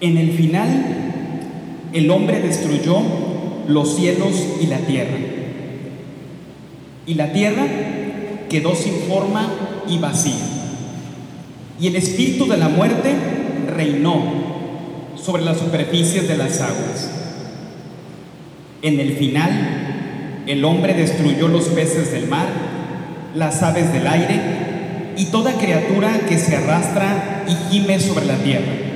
En el final, el hombre destruyó los cielos y la tierra. Y la tierra quedó sin forma y vacía. Y el espíritu de la muerte reinó sobre las superficies de las aguas. En el final, el hombre destruyó los peces del mar, las aves del aire y toda criatura que se arrastra y gime sobre la tierra.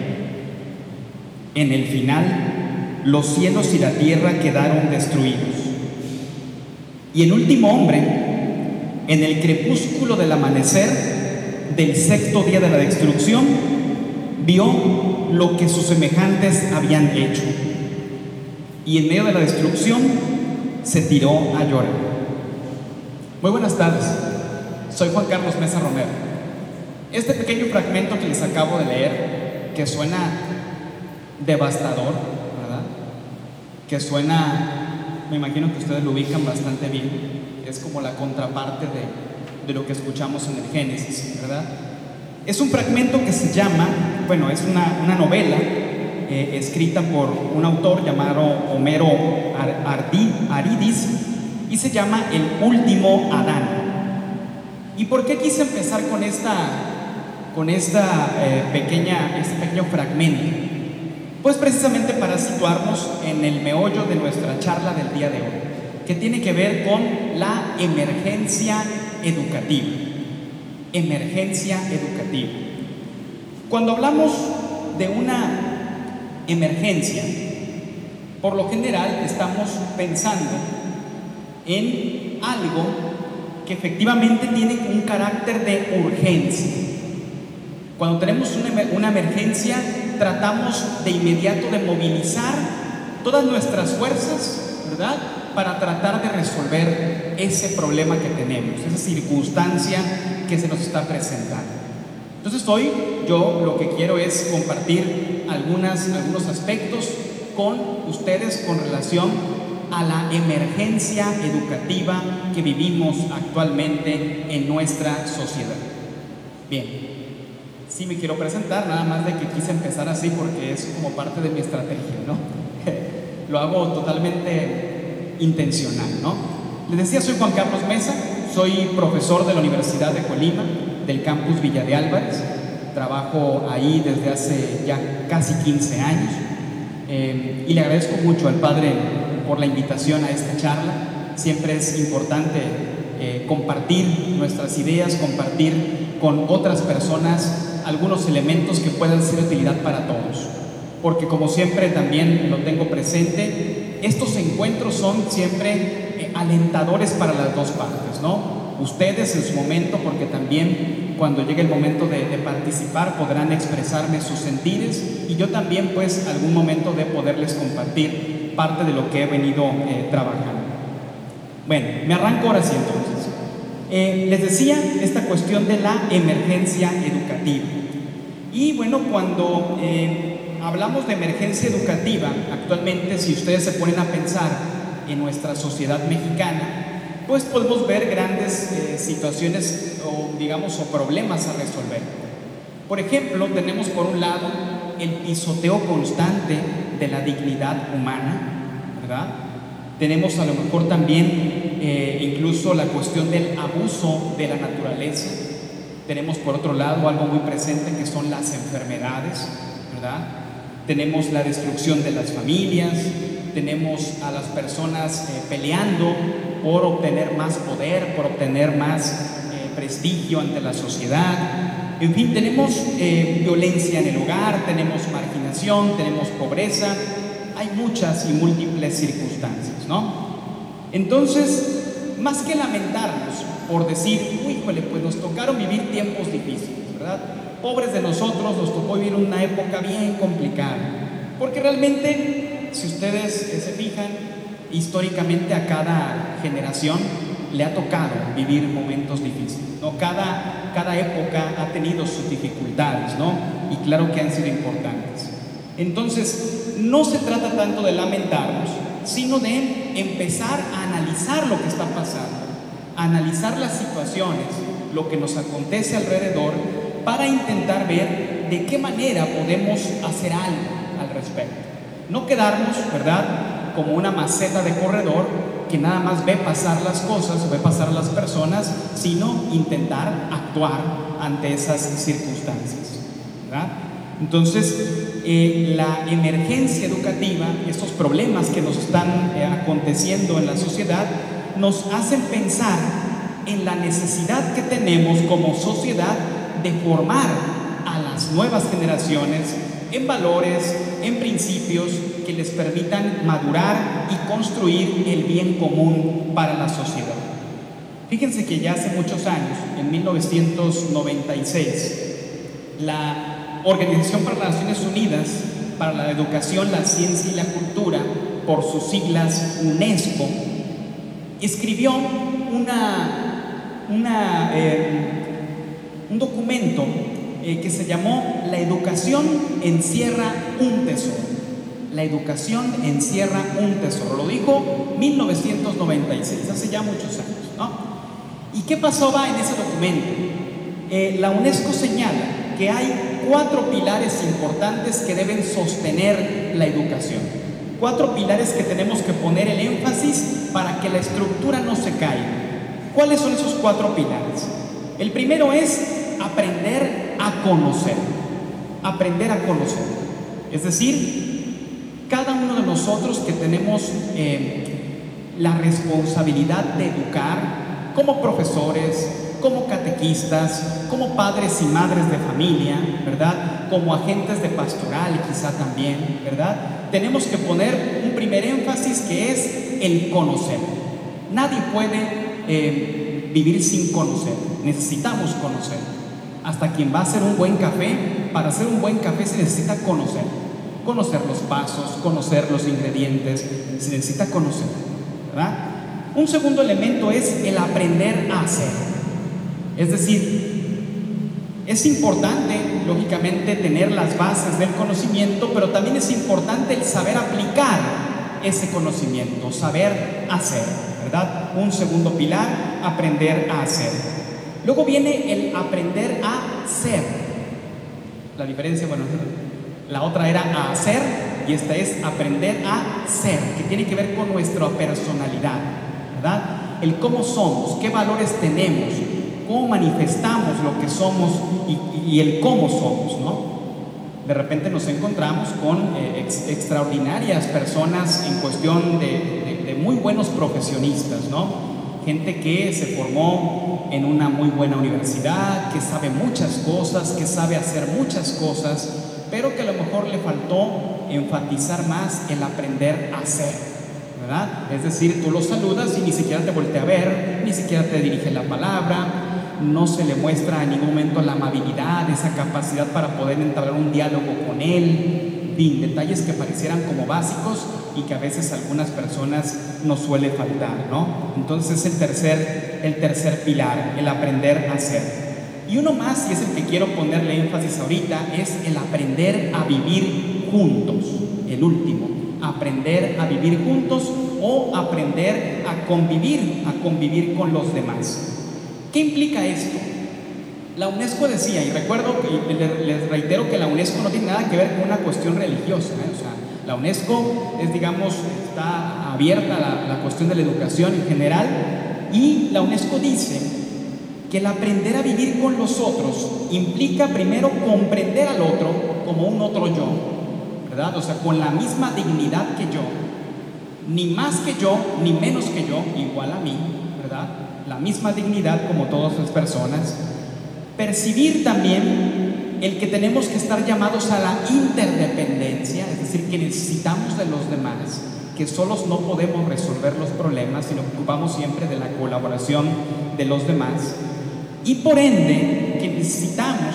En el final, los cielos y la tierra quedaron destruidos. Y el último hombre, en el crepúsculo del amanecer del sexto día de la destrucción, vio lo que sus semejantes habían hecho y en medio de la destrucción se tiró a llorar. Muy buenas tardes, soy Juan Carlos Mesa Romero. Este pequeño fragmento que les acabo de leer, que suena devastador, ¿verdad? Que suena, me imagino que ustedes lo ubican bastante bien, es como la contraparte de, de lo que escuchamos en el Génesis, ¿verdad? Es un fragmento que se llama, bueno, es una, una novela eh, escrita por un autor llamado Homero Aridis y se llama El último Adán. ¿Y por qué quise empezar con esta, con esta eh, pequeña, este pequeño fragmento? Pues precisamente para situarnos en el meollo de nuestra charla del día de hoy, que tiene que ver con la emergencia educativa. Emergencia educativa. Cuando hablamos de una emergencia, por lo general estamos pensando en algo que efectivamente tiene un carácter de urgencia. Cuando tenemos una, emergencia, tratamos de inmediato de movilizar todas nuestras fuerzas, ¿verdad? Para tratar de resolver ese problema que tenemos, esa circunstancia que se nos está presentando. Entonces hoy yo lo que quiero es compartir algunas, algunos aspectos con ustedes con relación a la emergencia educativa que vivimos actualmente en nuestra sociedad. Bien, sí me quiero presentar, nada más de que quise empezar así porque es como parte de mi estrategia, ¿no? Lo hago totalmente intencional, ¿no? Les decía, soy Juan Carlos Mesa, soy profesor de la Universidad de Colima, del campus Villa de Álvarez. Trabajo ahí desde hace ya casi 15 años eh, y le agradezco mucho al Padre por la invitación a esta charla. Siempre es importante eh, compartir nuestras ideas, compartir con otras personas algunos elementos que puedan ser de utilidad para todos. Porque como siempre también lo tengo presente, estos encuentros son siempre eh, alentadores para las dos partes, ¿no? ustedes en su momento, porque también cuando llegue el momento de, participar podrán expresarme sus sentires y yo también pues algún momento de poderles compartir parte de lo que he venido eh, trabajando. Bueno, me arranco ahora sí entonces. Eh, les decía esta cuestión de la emergencia educativa. Y bueno, cuando eh, hablamos de emergencia educativa, actualmente si ustedes se ponen a pensar en nuestra sociedad mexicana, pues podemos ver grandes eh, situaciones o digamos o problemas a resolver. Por ejemplo, tenemos por un lado el pisoteo constante de la dignidad humana, ¿verdad? Tenemos a lo mejor también eh, incluso la cuestión del abuso de la naturaleza. Tenemos por otro lado algo muy presente que son las enfermedades, ¿verdad? Tenemos la destrucción de las familias, tenemos a las personas eh, peleando por obtener más poder, por obtener más eh, prestigio ante la sociedad. En fin, tenemos eh, violencia en el hogar, tenemos marginación, tenemos pobreza, hay muchas y múltiples circunstancias, ¿no? Entonces, más que lamentarnos por decir, uy, pues nos tocaron vivir tiempos difíciles, ¿verdad? Pobres de nosotros, nos tocó vivir una época bien complicada, porque realmente, si ustedes se fijan, históricamente a cada generación le ha tocado vivir momentos difíciles, ¿no? Cada, cada época ha tenido sus dificultades, ¿no? Y claro que han sido importantes. Entonces, no se trata tanto de lamentarnos, sino de empezar a analizar lo que está pasando, analizar las situaciones, lo que nos acontece alrededor, para intentar ver de qué manera podemos hacer algo al respecto. No quedarnos, ¿verdad?, como una maceta de corredor que nada más ve pasar las cosas, ve pasar las personas, sino intentar actuar ante esas circunstancias. ¿verdad? Entonces, eh, la emergencia educativa, estos problemas que nos están eh, aconteciendo en la sociedad, nos hacen pensar en la necesidad que tenemos como sociedad de formar a las nuevas generaciones en valores, en principios que les permitan madurar y construir el bien común para la sociedad. Fíjense que ya hace muchos años, en 1996, la Organización para las Naciones Unidas para la Educación, la Ciencia y la Cultura, por sus siglas UNESCO, escribió eh, un documento eh, que se llamó La educación encierra un tesoro. La educación encierra un tesoro. Lo dijo 1996, hace ya muchos años. ¿no? ¿Y qué pasaba en ese documento? Eh, la UNESCO señala que hay cuatro pilares importantes que deben sostener la educación. Cuatro pilares que tenemos que poner el énfasis para que la estructura no se caiga. ¿Cuáles son esos cuatro pilares? El primero es aprender a conocer. Aprender a conocer. Es decir, cada uno de nosotros que tenemos eh, la responsabilidad de educar como profesores, como catequistas, como padres y madres de familia, ¿verdad? Como agentes de pastoral quizá también, ¿verdad? Tenemos que poner un primer énfasis que es el conocer. Nadie puede eh, vivir sin conocer, necesitamos conocer. Hasta quien va a hacer un buen café, para hacer un buen café se necesita conocer. Conocer los pasos, conocer los ingredientes, se necesita conocer, ¿verdad? Un segundo elemento es el aprender a hacer. Es decir, es importante, lógicamente, tener las bases del conocimiento, pero también es importante el saber aplicar ese conocimiento, saber hacer, ¿verdad? Un segundo pilar, aprender a hacer. Luego viene el aprender a ser. La diferencia, bueno, la otra era a hacer y esta es aprender a ser, que tiene que ver con nuestra personalidad, ¿verdad? El cómo somos, qué valores tenemos, cómo manifestamos lo que somos y, el cómo somos, ¿no? De repente nos encontramos con eh, extraordinarias personas en cuestión de, de, muy buenos profesionistas, ¿no? Gente que se formó en una muy buena universidad, que sabe muchas cosas, que sabe hacer muchas cosas, pero que a lo mejor le faltó enfatizar más el aprender a ser es decir, tú lo saludas y ni siquiera te voltea a ver, ni siquiera te dirige la palabra, no se le muestra en ningún momento la amabilidad, esa capacidad para poder entablar un diálogo con él, fin, detalles que parecieran como básicos y que a veces algunas personas nos suele faltar, ¿no? Entonces el tercer, el tercer pilar, el aprender a ser. Y uno más, y es el que quiero ponerle énfasis ahorita, es el aprender a vivir juntos, el último aprender a vivir juntos o aprender a convivir, a convivir con los demás. ¿Qué implica esto? La UNESCO decía, y recuerdo, y les reitero que la UNESCO no tiene nada que ver con una cuestión religiosa, ¿eh? o sea, la UNESCO es, digamos, está abierta a la, cuestión de la educación en general, y la UNESCO dice que el aprender a vivir con los otros implica primero comprender al otro como un otro yo, ¿verdad? O sea, con la misma dignidad que yo, ni más que yo, ni menos que yo, igual a mí, ¿verdad? La misma dignidad como todas las personas. Percibir también el que tenemos que estar llamados a la interdependencia, es decir, que necesitamos de los demás, que solos no podemos resolver los problemas, sino que ocupamos siempre de la colaboración de los demás. Y por ende, que necesitamos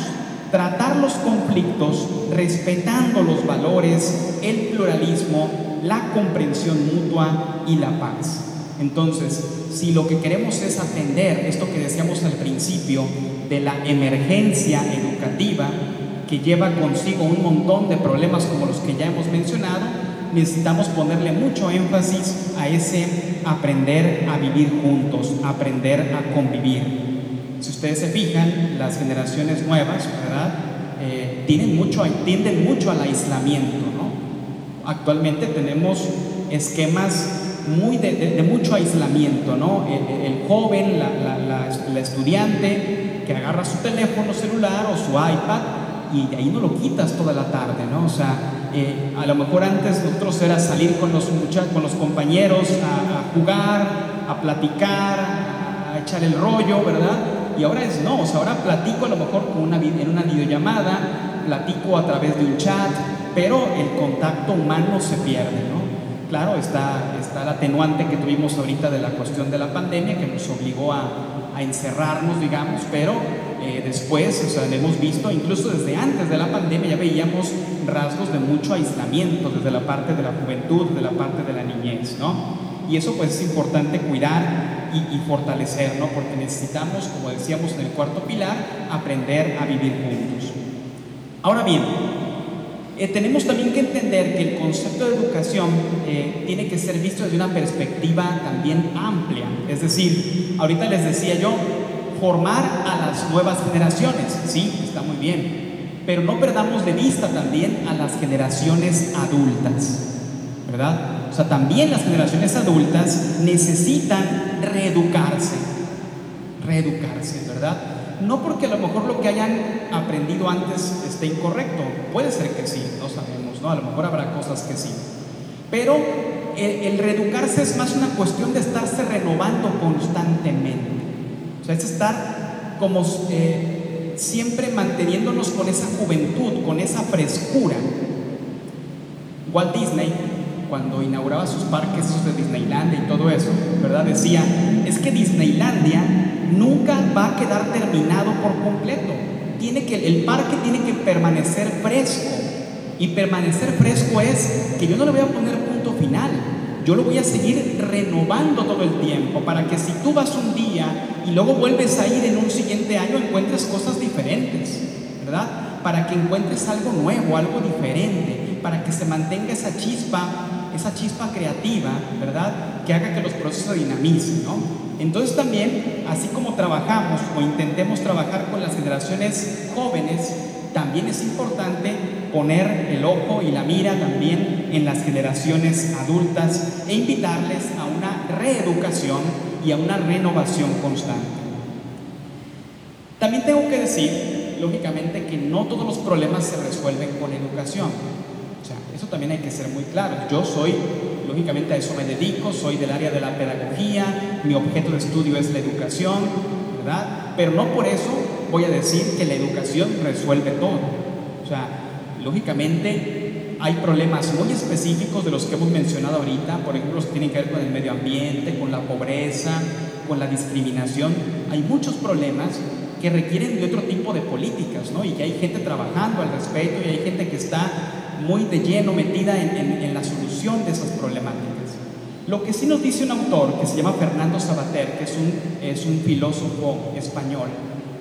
tratar los conflictos respetando los valores, el pluralismo, la comprensión mutua y la paz. Entonces, si lo que queremos es atender esto que decíamos al principio de la emergencia educativa que lleva consigo un montón de problemas como los que ya hemos mencionado, necesitamos ponerle mucho énfasis a ese aprender a vivir juntos, aprender a convivir. Si ustedes se fijan, las generaciones nuevas, ¿verdad? Eh, tienden, mucho, tienden mucho al aislamiento. Actualmente tenemos esquemas muy de, mucho aislamiento, ¿no? El, joven, la, estudiante que agarra su teléfono celular o su iPad y ahí no lo quitas toda la tarde, ¿no? O sea, eh, a lo mejor antes nosotros era salir con los, con los compañeros a, jugar, a platicar, a echar el rollo, ¿verdad? Y ahora es no, o sea, ahora platico a lo mejor con una, en una videollamada, platico a través de un chat, pero el contacto humano se pierde, ¿no? Claro, está, está el atenuante que tuvimos ahorita de la cuestión de la pandemia que nos obligó a, encerrarnos, digamos, pero eh, después, o sea, hemos visto, incluso desde antes de la pandemia, ya veíamos rasgos de mucho aislamiento desde la parte de la juventud, de la parte de la niñez, ¿no? Y eso pues es importante cuidar y, y fortalecer, ¿no? Porque necesitamos, como decíamos en el cuarto pilar, aprender a vivir juntos. Ahora bien, eh, tenemos también que entender que el concepto de educación eh, tiene que ser visto desde una perspectiva también amplia. Es decir, ahorita les decía yo, formar a las nuevas generaciones, sí, está muy bien, pero no perdamos de vista también a las generaciones adultas, ¿verdad? O sea, también las generaciones adultas necesitan reeducarse, reeducarse, ¿verdad? No porque a lo mejor lo que hayan aprendido antes esté incorrecto, puede ser que sí, no sabemos, ¿no? A lo mejor habrá cosas que sí. Pero el, reeducarse es más una cuestión de estarse renovando constantemente. O sea, es estar como eh, siempre manteniéndonos con esa juventud, con esa frescura. Walt Disney, cuando inauguraba sus parques de Disneylandia y todo eso, ¿verdad? Decía, es que Disneylandia nunca va a quedar terminado por completo. Tiene que, el parque tiene que permanecer fresco. Y permanecer fresco es que yo no le voy a poner punto final. Yo lo voy a seguir renovando todo el tiempo para que si tú vas un día y luego vuelves a ir en un siguiente año encuentres cosas diferentes, ¿verdad? Para que encuentres algo nuevo, algo diferente, para que se mantenga esa chispa esa chispa creativa, ¿verdad? Que haga que los procesos se dinamicen, ¿no? Entonces también, así como trabajamos o intentemos trabajar con las generaciones jóvenes, también es importante poner el ojo y la mira también en las generaciones adultas e invitarles a una reeducación y a una renovación constante. También tengo que decir, lógicamente, que no todos los problemas se resuelven con educación. Eso también hay que ser muy claro. Yo soy, lógicamente a eso me dedico, soy del área de la pedagogía, mi objeto de estudio es la educación, ¿verdad? Pero no por eso voy a decir que la educación resuelve todo. O sea, lógicamente hay problemas muy específicos de los que hemos mencionado ahorita, por ejemplo, los que tienen que ver con el medio ambiente, con la pobreza, con la discriminación. Hay muchos problemas que requieren de otro tipo de políticas, ¿no? Y que hay gente trabajando al respecto y hay gente que está muy de lleno metida en, la solución de esas problemáticas. Lo que sí nos dice un autor que se llama Fernando Sabater, que es un, es un filósofo español,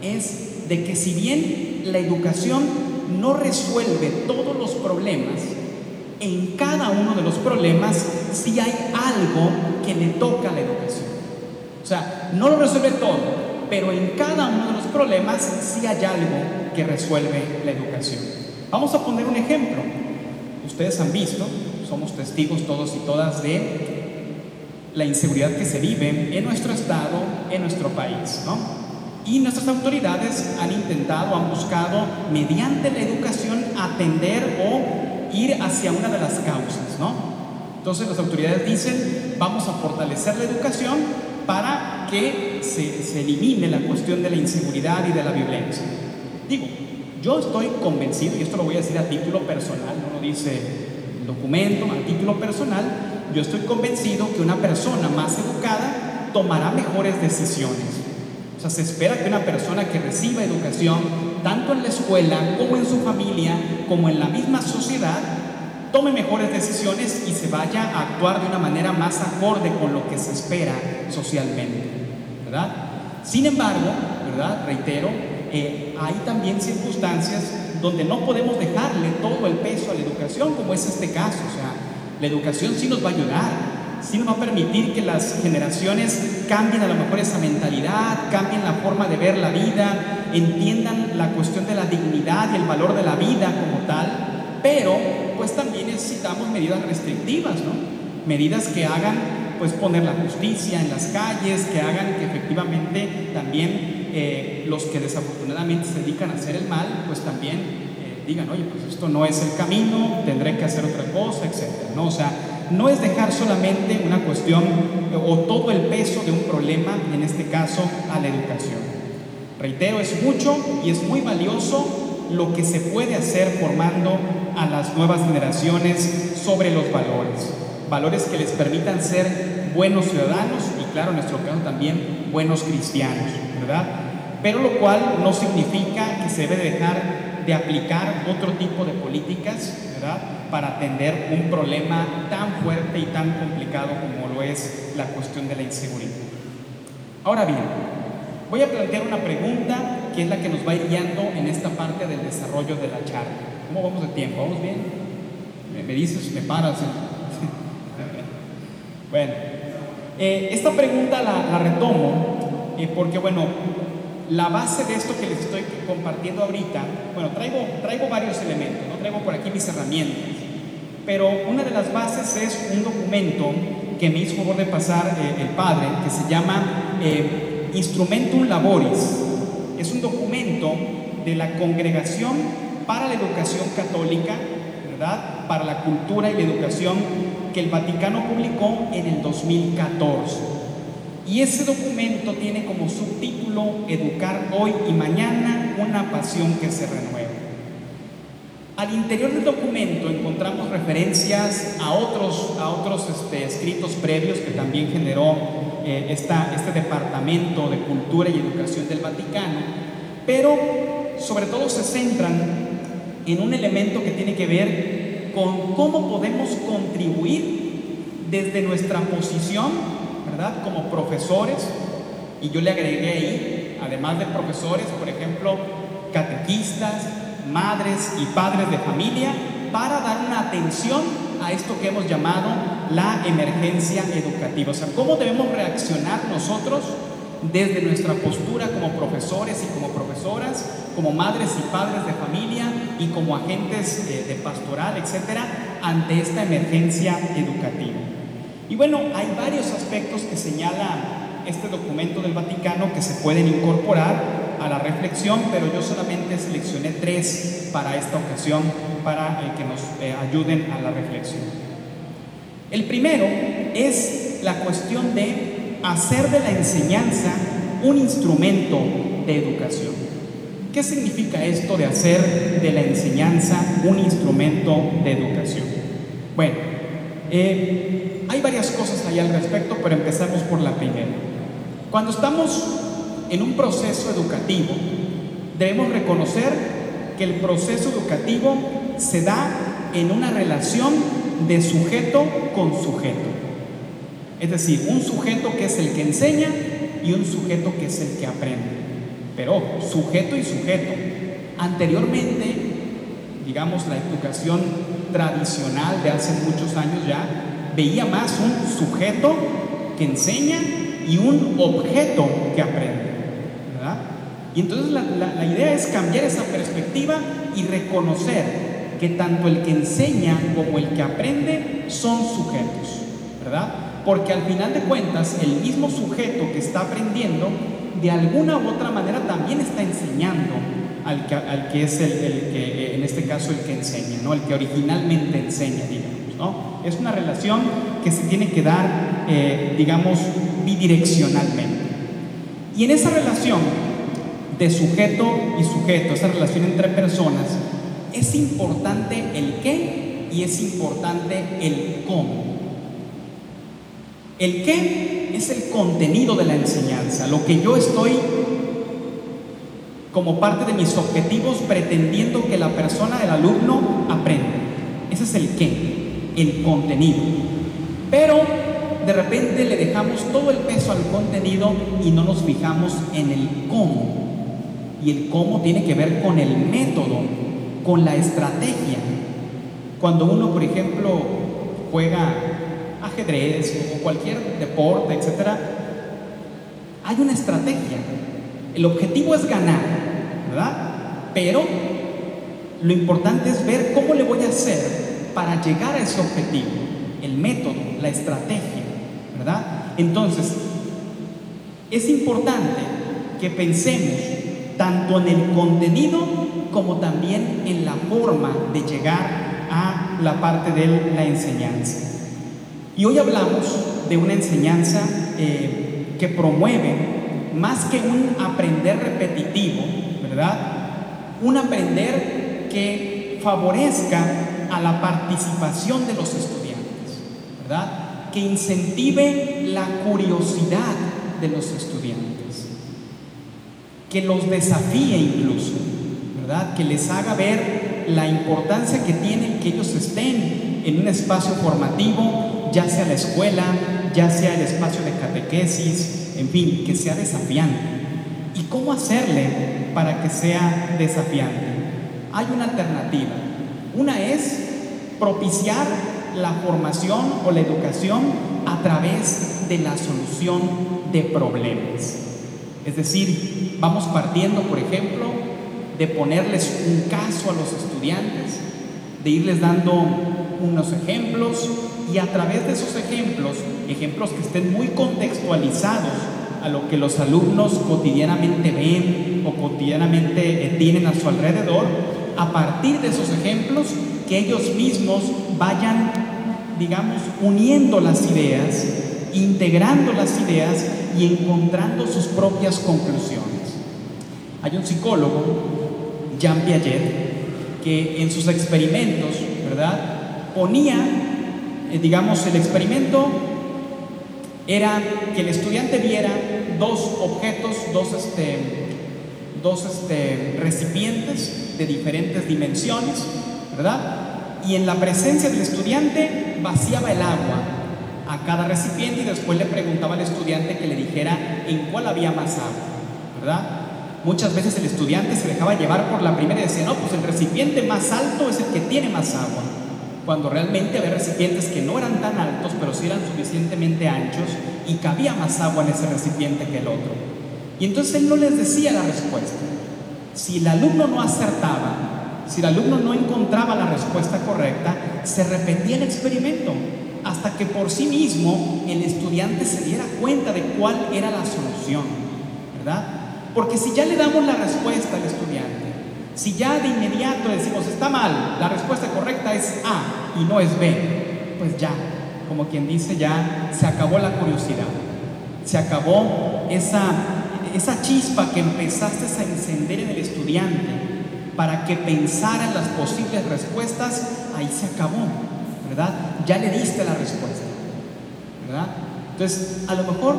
es de que si bien la educación no resuelve todos los problemas, en cada uno de los problemas sí hay algo que le toca a la educación. O sea, no lo resuelve todo, pero en cada uno de los problemas sí hay algo que resuelve la educación. Vamos a poner un ejemplo ustedes han visto, somos testigos todos y todas de la inseguridad que se vive en nuestro estado, en nuestro país, ¿no? Y nuestras autoridades han intentado, han buscado, mediante la educación, atender o ir hacia una de las causas, ¿no? Entonces las autoridades dicen, vamos a fortalecer la educación para que se, se elimine la cuestión de la inseguridad y de la violencia. Digo, yo estoy convencido, y esto lo voy a decir a título personal, no lo dice el documento, a título personal, yo estoy convencido que una persona más educada tomará mejores decisiones. O sea, se espera que una persona que reciba educación, tanto en la escuela como en su familia, como en la misma sociedad, tome mejores decisiones y se vaya a actuar de una manera más acorde con lo que se espera socialmente. ¿Verdad? Sin embargo, ¿verdad? Reitero, eh, hay también circunstancias donde no podemos dejarle todo el peso a la educación, como es este caso. O sea, la educación sí nos va a ayudar, sí nos va a permitir que las generaciones cambien a lo mejor esa mentalidad, cambien la forma de ver la vida, entiendan la cuestión de la dignidad y el valor de la vida como tal, pero pues también necesitamos medidas restrictivas, ¿no? Medidas que hagan pues poner la justicia en las calles, que hagan que efectivamente también eh, los que desafortunadamente se dedican a hacer el mal, pues también eh, digan, oye, pues esto no es el camino, tendré que hacer otra cosa, etcétera, ¿no? O sea, no es dejar solamente una cuestión o todo el peso de un problema, en este caso a la educación. Reitero, es mucho y es muy valioso lo que se puede hacer formando a las nuevas generaciones sobre los valores. Valores que les permitan ser buenos ciudadanos y claro, en nuestro caso también buenos cristianos, ¿verdad? Pero lo cual no significa que se debe dejar de aplicar otro tipo de políticas, ¿verdad? Para atender un problema tan fuerte y tan complicado como lo es la cuestión de la inseguridad. Ahora bien, voy a plantear una pregunta que es la que nos va guiando en esta parte del desarrollo de la charla. ¿Cómo vamos de tiempo? ¿Vamos bien? Me, dices, me paras. bueno, eh, esta pregunta la, retomo eh, porque, bueno, la base de esto que les estoy compartiendo ahorita, bueno, traigo, traigo varios elementos, no traigo por aquí mis herramientas, pero una de las bases es un documento que me hizo favor de pasar eh, el padre, que se llama Instrumentum Laboris. Es un documento de la Congregación para la educación católica, ¿verdad? Para la cultura y la educación que el Vaticano publicó en el 2014. Y ese documento tiene como subtítulo Educar hoy y mañana una pasión que se renueva. Al interior del documento encontramos referencias a otros, a otros este, escritos previos que también generó eh, este Departamento de Cultura y Educación del Vaticano, pero sobre todo se centran en un elemento que tiene que ver con cómo podemos contribuir desde nuestra posición, Como profesores, y yo le agregué ahí, además de profesores, por ejemplo, catequistas, madres y padres de familia, para dar una atención a esto que hemos llamado la emergencia educativa. O sea, cómo debemos reaccionar nosotros desde nuestra postura como profesores y como profesoras, como madres y padres de familia y como agentes de, pastoral, etcétera, ante esta emergencia educativa. Y bueno, hay varios aspectos que señala este documento del Vaticano que se pueden incorporar a la reflexión, pero yo solamente seleccioné tres para esta ocasión para eh, que nos eh, ayuden a la reflexión. El primero es la cuestión de hacer de la enseñanza un instrumento de educación. ¿Qué significa esto de hacer de la enseñanza un instrumento de educación? Bueno, eh, hay varias cosas ahí al respecto, pero empezamos por la primera. Cuando estamos en un proceso educativo, debemos reconocer que el proceso educativo se da en una relación de sujeto con sujeto. Es decir, un sujeto que es el que enseña y un sujeto que es el que aprende. Pero sujeto y sujeto. Anteriormente, digamos, la educación tradicional de hace muchos años ya veía más un sujeto que enseña y un objeto que aprende. ¿verdad? Y entonces la, idea es cambiar esa perspectiva y reconocer que tanto el que enseña como el que aprende son sujetos. ¿Verdad? porque al final de cuentas el mismo sujeto que está aprendiendo, de alguna u otra manera también está enseñando al que, al que es el, que, en este caso, el que enseña, ¿no? el que originalmente enseña, digamos. Es una relación que se tiene que dar, eh, digamos, bidireccionalmente. Y en esa relación de sujeto y sujeto, esa relación entre personas, es importante el qué y es importante el cómo. El qué es el contenido de la enseñanza, lo que yo estoy como parte de mis objetivos pretendiendo que la persona, el alumno, aprenda. Ese es el qué, el contenido. Pero de repente le dejamos todo el peso al contenido y no nos fijamos en el cómo. Y el cómo tiene que ver con el método, con la estrategia. Cuando uno, por ejemplo, juega ajedrez o cualquier deporte, etcétera, hay una estrategia. El objetivo es ganar, ¿verdad? Pero lo importante es ver cómo le voy a hacer para llegar a ese objetivo, el método, la estrategia, ¿verdad? Entonces, es importante que pensemos tanto en el contenido como también en la forma de llegar a la parte de la enseñanza. Y hoy hablamos de una enseñanza eh, que promueve más que un aprender repetitivo, ¿verdad? Un aprender que favorezca a la participación de los estudiantes, ¿verdad? Que incentive la curiosidad de los estudiantes, que los desafíe incluso, ¿verdad? Que les haga ver la importancia que tiene que ellos estén en un espacio formativo, ya sea la escuela, ya sea el espacio de catequesis, en fin, que sea desafiante. ¿Y cómo hacerle para que sea desafiante? Hay una alternativa. Una es propiciar la formación o la educación a través de la solución de problemas. Es decir, vamos partiendo, por ejemplo, de ponerles un caso a los estudiantes, de irles dando unos ejemplos y a través de esos ejemplos, ejemplos que estén muy contextualizados a lo que los alumnos cotidianamente ven o cotidianamente eh, tienen a su alrededor, a partir de esos ejemplos, que ellos mismos vayan, digamos, uniendo las ideas, integrando las ideas y encontrando sus propias conclusiones. Hay un psicólogo, Jean Piaget, que en sus experimentos, ¿verdad? Ponía, eh, digamos, el experimento era que el estudiante viera dos objetos, dos, este, dos este, recipientes de diferentes dimensiones, ¿verdad? Y en la presencia del estudiante vaciaba el agua a cada recipiente y después le preguntaba al estudiante que le dijera en cuál había más agua, ¿verdad? Muchas veces el estudiante se dejaba llevar por la primera y decía, no, pues el recipiente más alto es el que tiene más agua. Cuando realmente había recipientes que no eran tan altos, pero sí eran suficientemente anchos y cabía más agua en ese recipiente que el otro. Y entonces él no les decía la respuesta. Si el alumno no acertaba, si el alumno no encontraba la respuesta correcta, se repetía el experimento hasta que por sí mismo el estudiante se diera cuenta de cuál era la solución, ¿verdad? Porque si ya le damos la respuesta al estudiante, si ya de inmediato decimos está mal, la respuesta correcta es A y no es B, pues ya, como quien dice, ya se acabó la curiosidad, se acabó esa, esa chispa que empezaste a encender en el estudiante para que pensara en las posibles respuestas, ahí se acabó, ¿verdad? Ya le diste la respuesta, ¿verdad? Entonces, a lo mejor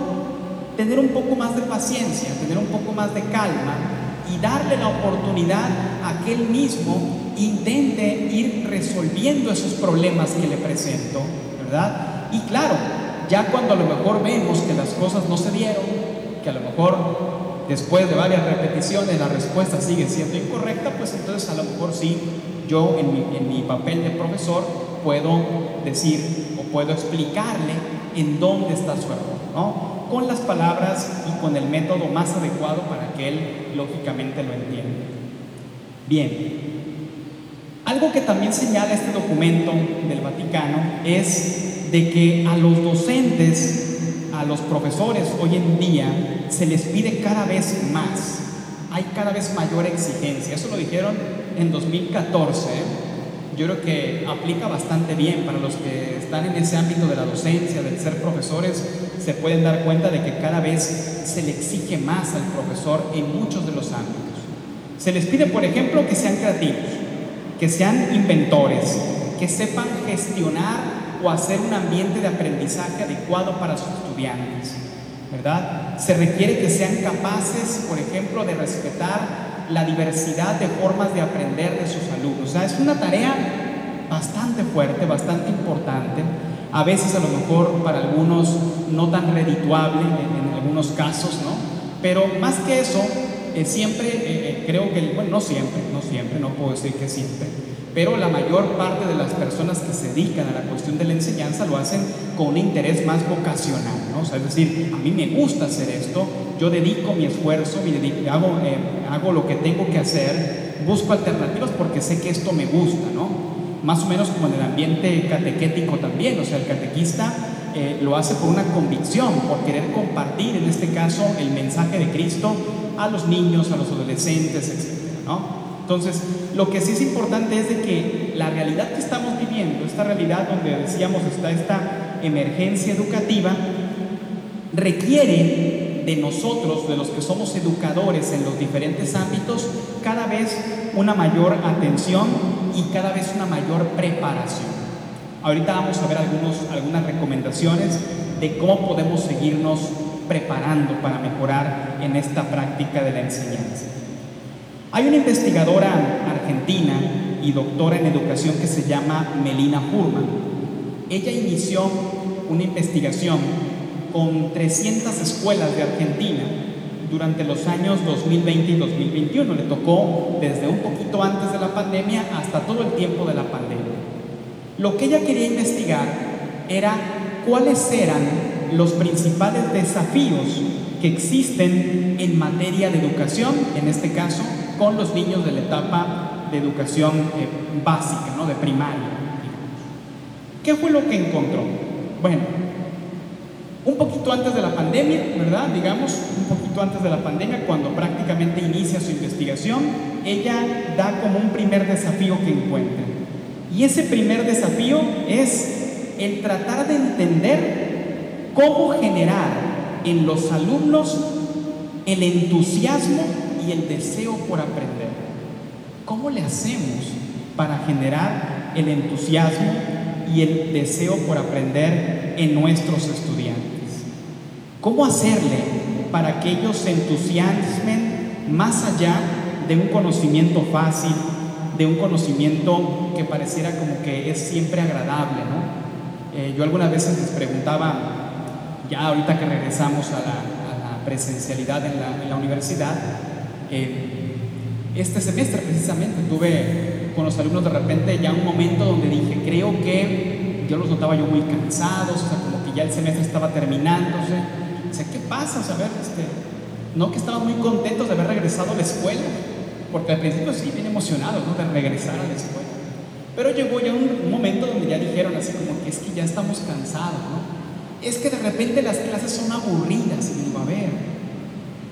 tener un poco más de paciencia, tener un poco más de calma y darle la oportunidad a que él mismo intente ir resolviendo esos problemas que le presento, ¿verdad? Y claro, ya cuando a lo mejor vemos que las cosas no se dieron, a lo mejor después de varias repeticiones la respuesta sigue siendo incorrecta, pues entonces a lo mejor sí, yo en mi, en mi papel de profesor puedo decir o puedo explicarle en dónde está su error, ¿no? con las palabras y con el método más adecuado para que él lógicamente lo entienda. Bien, algo que también señala este documento del Vaticano es de que a los docentes, a los profesores hoy en día se les pide cada vez más, hay cada vez mayor exigencia. Eso lo dijeron en 2014 yo creo que aplica bastante bien para los que están en ese ámbito de la docencia, del ser profesores, se pueden dar cuenta de que cada vez se le exige más al profesor en muchos de los ámbitos. Se les pide, por ejemplo, que sean creativos, que sean inventores, que sepan gestionar o hacer un ambiente de aprendizaje adecuado para sus estudiantes, ¿verdad? Se requiere que sean capaces, por ejemplo, de respetar la diversidad de formas de aprender de sus alumnos. O sea, es una tarea bastante fuerte, bastante importante, a veces a lo mejor para algunos no tan redituable en, algunos casos, ¿no? Pero más que eso, eh, siempre eh, eh, creo que, bueno, no siempre, no siempre, no puedo decir que siempre, pero la mayor parte de las personas que se dedican a la cuestión de la enseñanza lo hacen con un interés más vocacional, ¿no? O sea, es decir, a mí me gusta hacer esto, yo dedico mi esfuerzo, hago, eh, hago lo que tengo que hacer, busco alternativas porque sé que esto me gusta, ¿no? Más o menos como en el ambiente catequético también, o sea, el catequista eh, lo hace por una convicción, por querer compartir, en este caso, el mensaje de Cristo a los niños, a los adolescentes, etc. ¿no? Entonces, lo que sí es importante es de que la realidad que estamos viviendo, esta realidad donde decíamos está esta emergencia educativa, requiere de nosotros, de los que somos educadores en los diferentes ámbitos, cada vez una mayor atención y cada vez una mayor preparación. Ahorita vamos a ver algunas recomendaciones de cómo podemos seguirnos preparando para mejorar en esta práctica de la enseñanza. Hay una investigadora argentina y doctora en educación que se llama Melina Furman. Ella inició una investigación con 300 escuelas de Argentina durante los años 2020 y 2021. Le tocó desde un poquito antes de la pandemia hasta todo el tiempo de la pandemia. Lo que ella quería investigar era cuáles eran los principales desafíos que existen en materia de educación, en este caso, con los niños de la etapa de educación eh, básica, ¿no? de primaria. ¿Qué fue lo que encontró? Bueno, un poquito antes de la pandemia, ¿verdad? Digamos, un poquito antes de la pandemia, cuando prácticamente inicia su investigación, ella da como un primer desafío que encuentra. Y ese primer desafío es el tratar de entender cómo generar en los alumnos el entusiasmo y el deseo por aprender. ¿Cómo le hacemos para generar el entusiasmo y el deseo por aprender en nuestros estudiantes? ¿Cómo hacerle para que ellos se entusiasmen más allá de un conocimiento fácil, de un conocimiento que pareciera como que es siempre agradable, ¿no? Eh, yo algunas veces les preguntaba ya ahorita que regresamos a la, presencialidad en la, universidad, eh, este semestre precisamente tuve con los alumnos de repente ya un momento donde dije, creo que yo los notaba yo muy cansados, o sea, como que ya el semestre estaba terminándose. O sea, ¿qué pasa? O sea, ver, este, no que estaban muy contentos de haber regresado a la escuela, porque al principio sí, bien emocionados, ¿no? De regresar a la escuela. Pero llegó ya un momento donde ya dijeron así como que es que ya estamos cansados, ¿no? es que de repente las clases son aburridas. Y digo, a ver,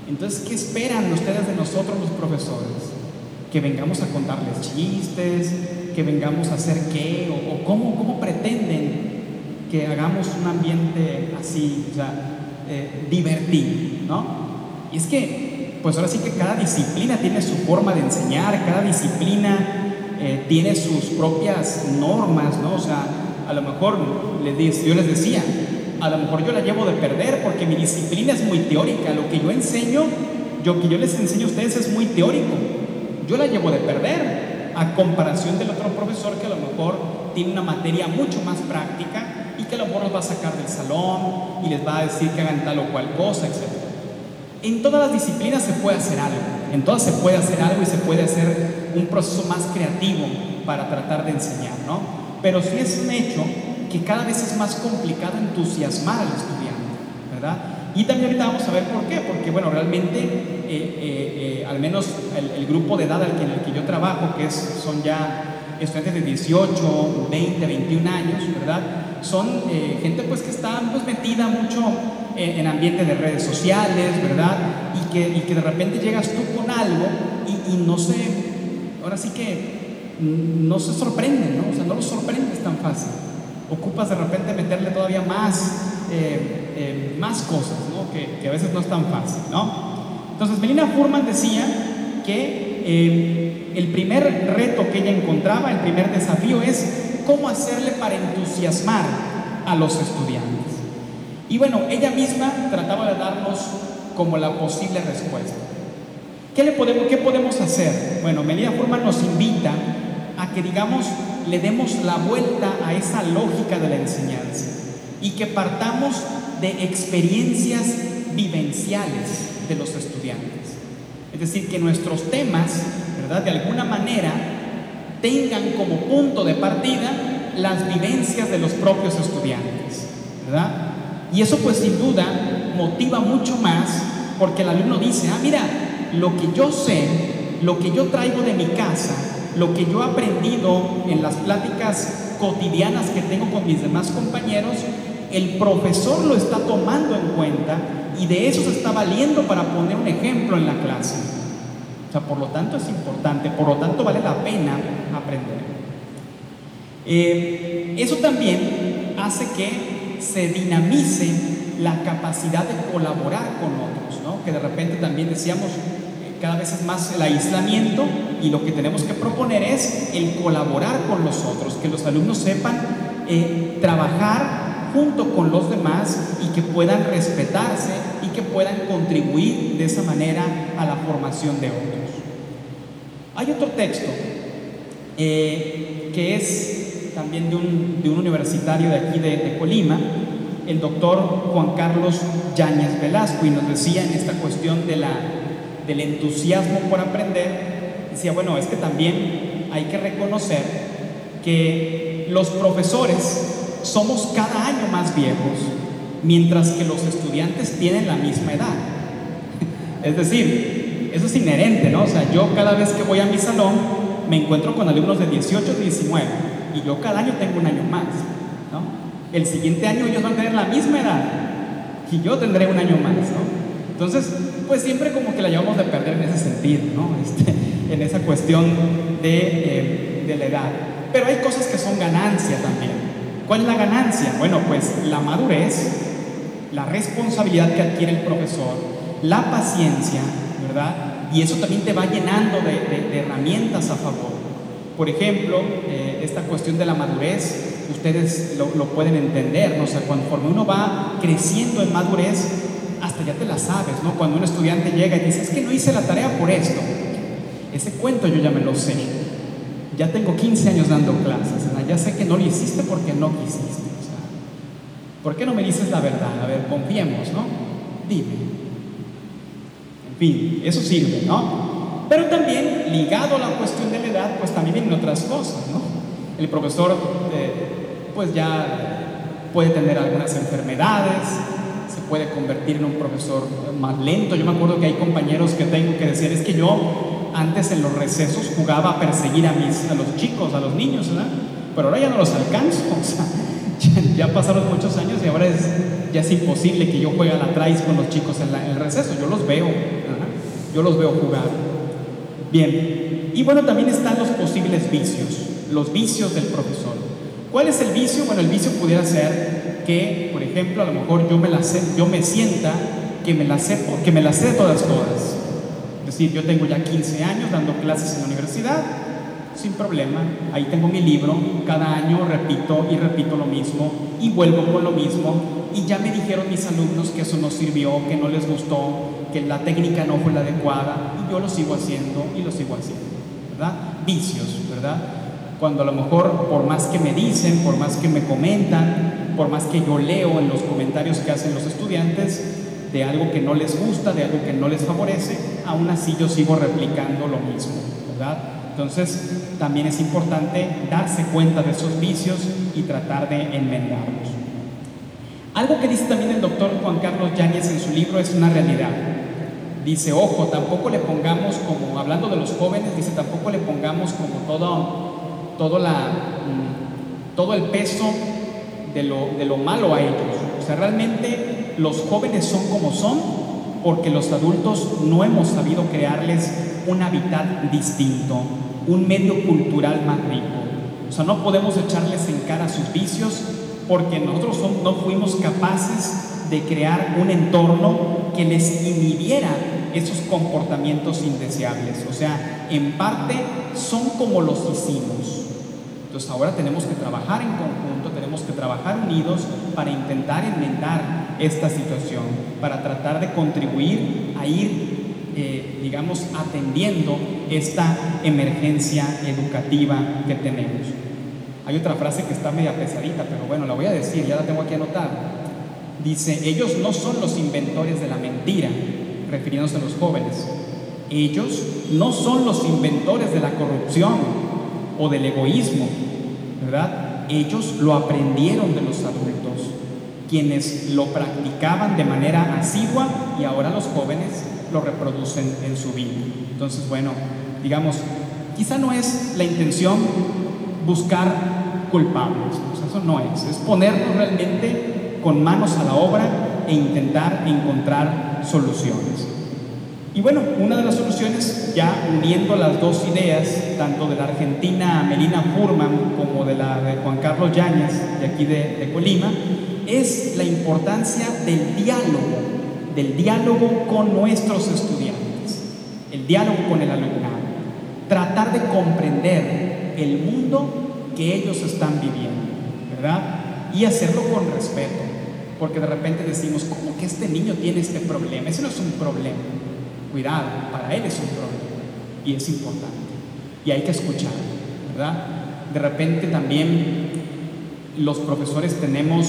entonces, ¿qué esperan ustedes de nosotros los profesores? ¿Que vengamos a contarles chistes? ¿Que vengamos a hacer qué? ¿O, cómo, cómo, pretenden que hagamos un ambiente así, o sea, eh, divertido? ¿No? Y es que, pues ahora sí que cada disciplina tiene su forma de enseñar, cada disciplina eh, tiene sus propias normas, ¿no? O sea, a lo mejor les, yo les decía, a lo mejor yo la llevo de perder porque mi disciplina es muy teórica. Lo que yo enseño, lo que yo les enseño a ustedes es muy teórico. Yo la llevo de perder a comparación del otro profesor que a lo mejor tiene una materia mucho más práctica y que a lo mejor los va a sacar del salón y les va a decir que hagan tal o cual cosa, etc. En todas las disciplinas se puede hacer algo, en todas se puede hacer algo y se puede hacer un proceso más creativo para tratar de enseñar, ¿no? Pero si es un hecho que cada vez es más complicado entusiasmar al estudiante, ¿verdad? Y también ahorita vamos a ver por qué, porque bueno, realmente, eh, eh, eh, al menos el, grupo de edad en el que yo trabajo, que es, son ya estudiantes de 18, 20, 21 años, ¿verdad? Son gente pues que está pues, metida mucho en, ambiente de redes sociales, ¿verdad? Y que, de repente llegas tú con algo y, no sé, ahora sí que no se sorprenden, ¿no? O sea, no los sorprendes tan fácil ocupas de repente meterle todavía más, eh, eh, más cosas, ¿no? que, a veces no es tan fácil. ¿no? Entonces, Melina Furman decía que eh, el primer reto que ella encontraba, el primer desafío es cómo hacerle para entusiasmar a los estudiantes. Y bueno, ella misma trataba de darnos como la posible respuesta. ¿Qué, le podemos, qué podemos hacer? Bueno, Melina Furman nos invita a que digamos le demos la vuelta a esa lógica de la enseñanza y que partamos de experiencias vivenciales de los estudiantes. Es decir, que nuestros temas, ¿verdad? De alguna manera tengan como punto de partida las vivencias de los propios estudiantes, ¿verdad? Y eso pues sin duda motiva mucho más porque el alumno dice, ah, mira, lo que yo sé, lo que yo traigo de mi casa, lo que yo he aprendido en las pláticas cotidianas que tengo con mis demás compañeros, el profesor lo está tomando en cuenta y de eso se está valiendo para poner un ejemplo en la clase. O sea, por lo tanto es importante, por lo tanto vale la pena aprender. Eh, eso también hace que se dinamice la capacidad de colaborar con otros, ¿no? que de repente también decíamos, cada vez es más el aislamiento y lo que tenemos que proponer es el colaborar con los otros, que los alumnos sepan eh, trabajar junto con los demás y que puedan respetarse y que puedan contribuir de esa manera a la formación de otros. Hay otro texto eh, que es también de un, de un, universitario de aquí de, Colima, el doctor Juan Carlos Yáñez Velasco, y nos decía en esta cuestión de la, del entusiasmo por aprender, decía, bueno, es que también hay que reconocer que los profesores somos cada año más viejos, mientras que los estudiantes tienen la misma edad. Es decir, eso es inherente, ¿no? O sea, yo cada vez que voy a mi salón me encuentro con alumnos de 18, 19, y yo cada año tengo un año más, ¿no? el siguiente año ellos van a tener la misma edad y yo tendré un año más, ¿no? Entonces, pues siempre como que la llevamos de perder en ese sentido, ¿no? Este, en esa cuestión de, eh, de la edad. Pero hay cosas que son ganancia también. ¿Cuál es la ganancia? Bueno, pues la madurez, la responsabilidad que adquiere el profesor, la paciencia, ¿verdad? Y eso también te va llenando de, de, herramientas a favor. Por ejemplo, eh, esta cuestión de la madurez, ustedes lo, lo, pueden entender, ¿no? O sea, conforme uno va creciendo en madurez, hasta ya te la sabes, ¿no? Cuando un estudiante llega y dice, es que no hice la tarea por esto. Ese cuento yo ya me lo sé. Ya tengo 15 años dando clases, ¿verdad? ya sé que no lo hiciste porque no quisiste. ¿Por qué no me dices la verdad? A ver, confiemos, ¿no? Dime. En fin, eso sirve, ¿no? Pero también, ligado a la cuestión de la edad, pues también vienen otras cosas, ¿no? El profesor, eh, pues ya puede tener algunas enfermedades, puede convertir en un profesor más lento. Yo me acuerdo que hay compañeros que tengo que decir, es que yo antes en los recesos jugaba a perseguir a, mis, a los chicos, a los niños, ¿verdad? Pero ahora ya no los alcanzo, o sea, ya, ya pasaron muchos años y ahora es, ya es imposible que yo juegue a la traes con los chicos en, la, en el receso, yo los veo, ¿verdad? yo los veo jugar. Bien, y bueno, también están los posibles vicios los vicios del profesor. ¿Cuál es el vicio? Bueno, el vicio pudiera ser que, por ejemplo, a lo mejor yo me, la sé, yo me sienta que me la sé, que me la sé todas, todas. Es decir, yo tengo ya 15 años dando clases en la universidad, sin problema, ahí tengo mi libro, cada año repito y repito lo mismo y vuelvo con lo mismo y ya me dijeron mis alumnos que eso no sirvió, que no les gustó, que la técnica no fue la adecuada y yo lo sigo haciendo y lo sigo haciendo, ¿verdad? Vicios, ¿verdad? cuando a lo mejor por más que me dicen, por más que me comentan, por más que yo leo en los comentarios que hacen los estudiantes de algo que no les gusta, de algo que no les favorece, aún así yo sigo replicando lo mismo, ¿verdad? Entonces también es importante darse cuenta de esos vicios y tratar de enmendarlos. Algo que dice también el doctor Juan Carlos Yáñez en su libro es una realidad. Dice, ojo, tampoco le pongamos como, hablando de los jóvenes, dice, tampoco le pongamos como todo todo, la, mm, todo el peso de lo, de lo malo a ellos. O sea, realmente los jóvenes son como son porque los adultos no hemos sabido crearles un hábitat distinto, un medio cultural más rico. O sea, no podemos echarles en cara sus vicios porque nosotros no fuimos capaces de crear un entorno que les inhibiera esos comportamientos indeseables. O sea, en parte son como los hicimos. Entonces ahora tenemos que trabajar en conjunto, que trabajar unidos para intentar enmendar esta situación, para tratar de contribuir a ir, eh, digamos, atendiendo esta emergencia educativa que tenemos. Hay otra frase que está media pesadita, pero bueno, la voy a decir, ya la tengo aquí anotada. Dice, ellos no son los inventores de la mentira, refiriéndose a los jóvenes. Ellos no son los inventores de la corrupción, o del egoísmo, ¿verdad? Ellos lo aprendieron de los adultos. quienes lo practicaban de manera asigua y ahora los jóvenes lo reproducen en su vida. Entonces, bueno, digamos, quizá no es la intención buscar culpables, eso no es, es ponernos realmente con manos a la obra e intentar encontrar soluciones. Y bueno, una de las soluciones, ya uniendo las dos ideas, tanto de la argentina Melina Furman como de la de Juan Carlos Yáñez, de aquí de, de Colima, es la importancia del diálogo, del diálogo con nuestros estudiantes, el diálogo con el alumnado, tratar de comprender el mundo que ellos están viviendo, ¿verdad? Y hacerlo con respeto, porque de repente decimos, ¿cómo que este niño tiene este problema? Ese no es un problema Cuidado, para él es un problema y es importante. Y hay que escuchar, ¿verdad? De repente también los profesores tenemos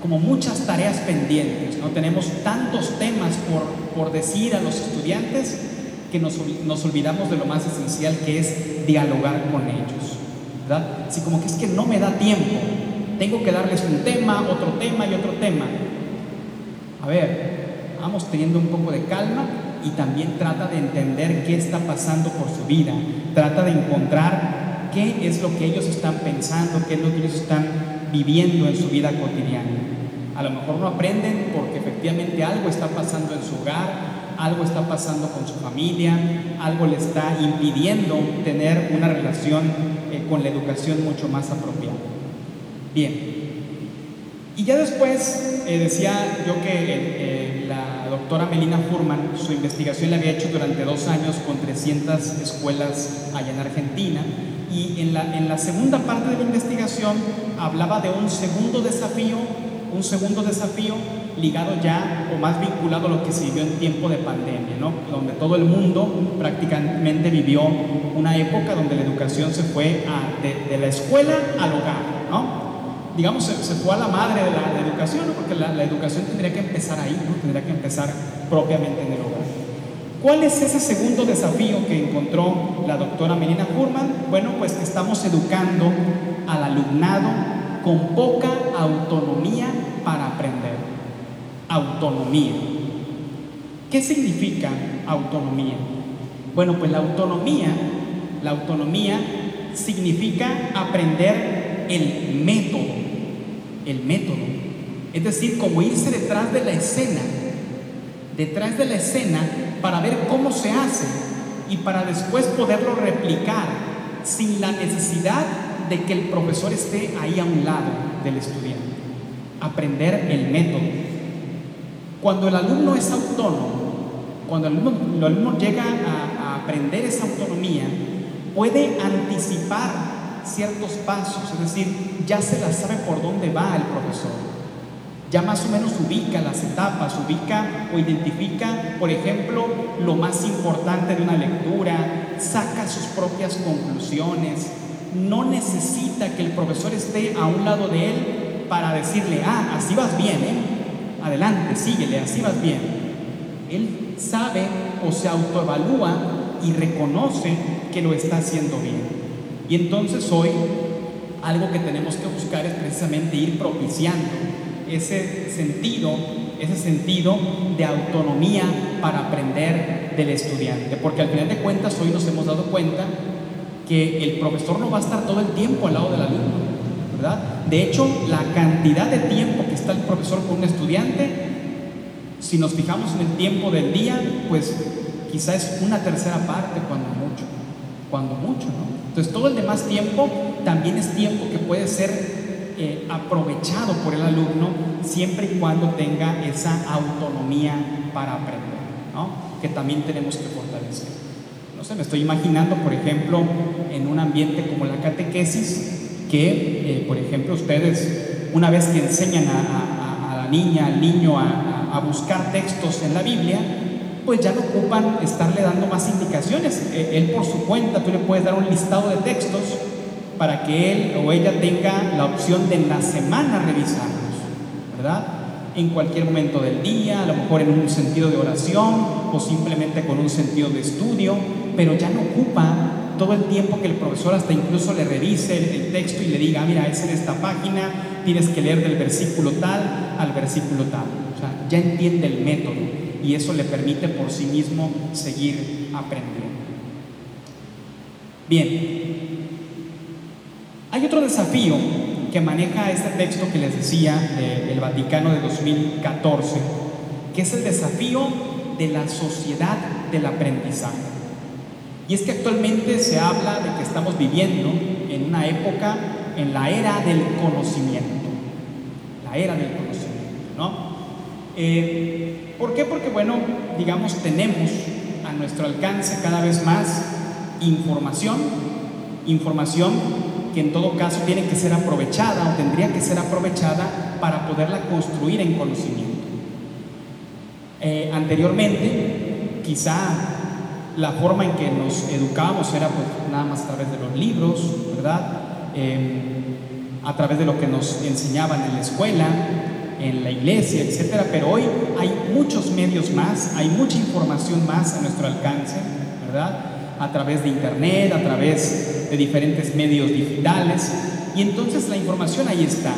como muchas tareas pendientes, ¿no? Tenemos tantos temas por, por decir a los estudiantes que nos, nos, olvidamos de lo más esencial que es dialogar con ellos, ¿verdad? Así como que es que no me da tiempo, tengo que darles un tema, otro tema y otro tema. A ver, vamos teniendo un poco de calma y también trata de entender qué está pasando por su vida, trata de encontrar qué es lo que ellos están pensando, qué es lo que ellos están viviendo en su vida cotidiana. A lo mejor no aprenden porque efectivamente algo está pasando en su hogar, algo está pasando con su familia, algo le está impidiendo tener una relación eh, con la educación mucho más apropiada. Bien, y ya después eh, decía yo que eh, la doctora Melina Furman, su investigación la había hecho durante dos años con 300 escuelas allá en Argentina. Y en la, en la segunda parte de la investigación hablaba de un segundo desafío, un segundo desafío ligado ya o más vinculado a lo que se vivió en tiempo de pandemia, ¿no? donde todo el mundo prácticamente vivió una época donde la educación se fue de, de la escuela al hogar. ¿no? Digamos, se, fue a la madre de la, educación, porque la, educación tendría que empezar ahí, ¿no? tendría que empezar propiamente en el hogar. ¿Cuál es ese segundo desafío que encontró la doctora Melina Furman? Bueno, pues que estamos educando al alumnado con poca autonomía para aprender. Autonomía. ¿Qué significa autonomía? Bueno, pues la autonomía, la autonomía significa aprender el método el método. Es decir, como irse detrás de la escena, detrás de la escena para ver cómo se hace y para después poderlo replicar sin la necesidad de que el profesor esté ahí a un lado del estudiante. Aprender el método. Cuando el alumno es autónomo, cuando el alumno, llega a, a aprender esa autonomía, puede anticipar ciertos pasos, es decir, ya se la sabe por dónde va el profesor. Ya más o menos ubica las etapas, ubica o identifica, por ejemplo, lo más importante de una lectura, saca sus propias conclusiones, no necesita que el profesor esté a un lado de él para decirle, ah, así vas bien, ¿eh? adelante, síguele, así vas bien. Él sabe o se autoevalúa y reconoce que lo está haciendo bien. Y entonces hoy algo que tenemos que buscar es precisamente ir propiciando ese sentido, ese sentido de autonomía para aprender del estudiante. Porque al final de cuentas hoy nos hemos dado cuenta que el profesor no va a estar todo el tiempo al lado del alumno, ¿verdad? De hecho, la cantidad de tiempo que está el profesor con un estudiante, si nos fijamos en el tiempo del día, pues quizá es una tercera parte cuando mucho, cuando mucho, ¿no? Entonces todo el demás tiempo también es tiempo que puede ser eh, aprovechado por el alumno siempre y cuando tenga esa autonomía para aprender, ¿no? que también tenemos que fortalecer. No sé, me estoy imaginando, por ejemplo, en un ambiente como la catequesis, que, eh, por ejemplo, ustedes, una vez que enseñan a, a la niña, al niño a buscar textos en la Biblia, pues ya no ocupan estarle dando más indicaciones. E, él por su cuenta, tú le puedes dar un listado de textos para que él o ella tenga la opción de en la semana revisarlos, ¿verdad? En cualquier momento del día, a lo mejor en un sentido de oración o simplemente con un sentido de estudio, pero ya no ocupa todo el tiempo que el profesor hasta incluso le revise el, texto y le diga, ah, mira, es en esta página, tienes que leer del versículo tal al versículo tal. O sea, ya entiende el método y eso le permite por sí mismo seguir aprendiendo. Bien, hay otro desafío que maneja este texto que les decía del Vaticano de 2014, que es el desafío de la sociedad del aprendizaje. Y es que actualmente se habla de que estamos viviendo en una época, en la era del conocimiento, la era del conocimiento, ¿no? Eh, ¿Por qué? Porque, bueno, digamos, tenemos a nuestro alcance cada vez más información, información que en todo caso tiene que ser aprovechada o tendría que ser aprovechada para poderla construir en conocimiento. Eh, anteriormente, quizá la forma en que nos educábamos era pues nada más a través de los libros, ¿verdad? Em, a través de lo que nos enseñaban en la escuela, en la iglesia, etcétera. Pero hoy hay muchos medios más, hay mucha información más a nuestro alcance, ¿verdad? A través de internet, a través de diferentes medios digitales. Y entonces la información ahí está.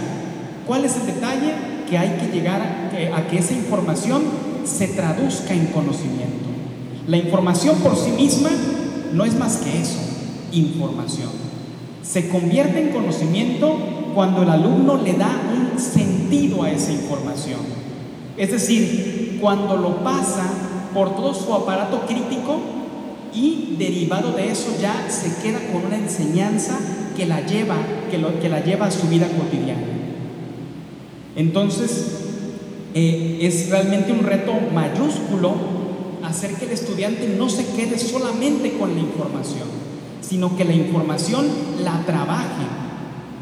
¿Cuál es el detalle? Que hay que llegar a que esa información se traduzca en conocimiento. La información por sí misma no es más que eso, información. Se convierte en conocimiento cuando el alumno le da sentido a esa información. Es decir, cuando lo pasa por todo su aparato crítico y derivado de eso ya se queda con una enseñanza que la lleva, que, la lleva a su vida cotidiana. Entonces, eh, es realmente un reto mayúsculo hacer que el estudiante no se quede solamente con la información, sino que la información la trabaje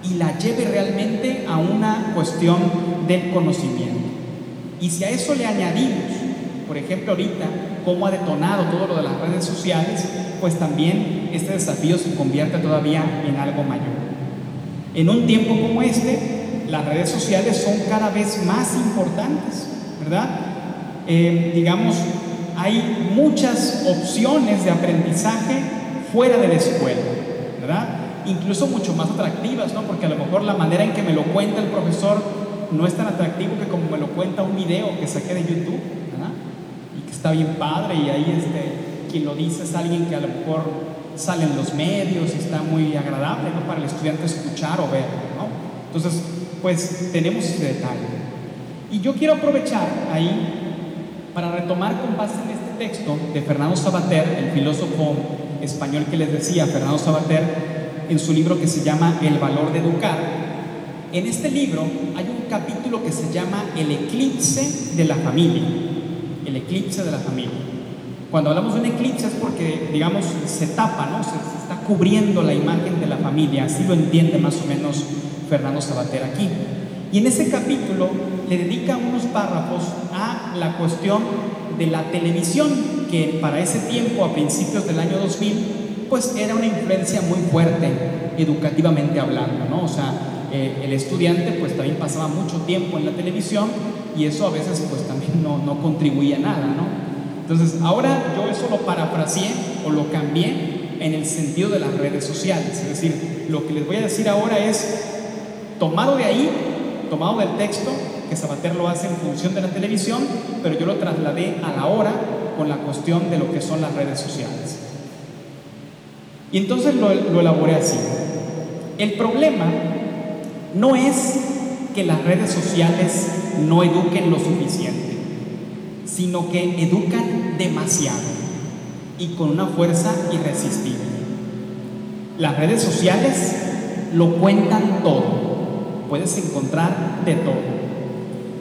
y la lleve realmente a una cuestión del conocimiento. Y si a eso le añadimos, por ejemplo, ahorita, cómo ha detonado todo lo de las redes sociales, pues también este desafío se convierte todavía en algo mayor. En un tiempo como este, las redes sociales son cada vez más importantes, ¿verdad? Eh, digamos, hay muchas opciones de aprendizaje fuera de la escuela, ¿verdad? Incluso mucho más atractivas, ¿no? Porque a lo mejor la manera en que me lo cuenta el profesor no es tan atractivo que como me lo cuenta un video que saqué de YouTube, ¿verdad? Y que está bien padre y ahí este, quien lo dice es alguien que a lo mejor sale en los medios y está muy agradable, ¿no? Para el estudiante escuchar o ver, ¿no? Entonces, pues tenemos ese detalle. Y yo quiero aprovechar ahí para retomar con base en este texto de Fernando Sabater, el filósofo español que les decía, Fernando Sabater, en su libro que se llama El valor de educar, en este libro hay un capítulo que se llama El eclipse de la familia. El eclipse de la familia. Cuando hablamos de un eclipse es porque, digamos, se tapa, ¿no? Se, se está cubriendo la imagen de la familia. Así lo entiende más o menos Fernando Sabater aquí. Y en ese capítulo le dedica unos párrafos a la cuestión de la televisión, que para ese tiempo, a principios del año 2000, pues era una influencia muy fuerte educativamente hablando, ¿no? O sea, eh, el estudiante pues también pasaba mucho tiempo en la televisión y eso a veces pues también no, no contribuía a nada, ¿no? Entonces, ahora yo eso lo parafraseé o lo cambié en el sentido de las redes sociales, es decir, lo que les voy a decir ahora es tomado de ahí, tomado del texto, que Sabater lo hace en función de la televisión, pero yo lo trasladé a la hora con la cuestión de lo que son las redes sociales. Y entonces lo, lo elaboré así. El problema no es que las redes sociales no eduquen lo suficiente, sino que educan demasiado y con una fuerza irresistible. Las redes sociales lo cuentan todo, puedes encontrar de todo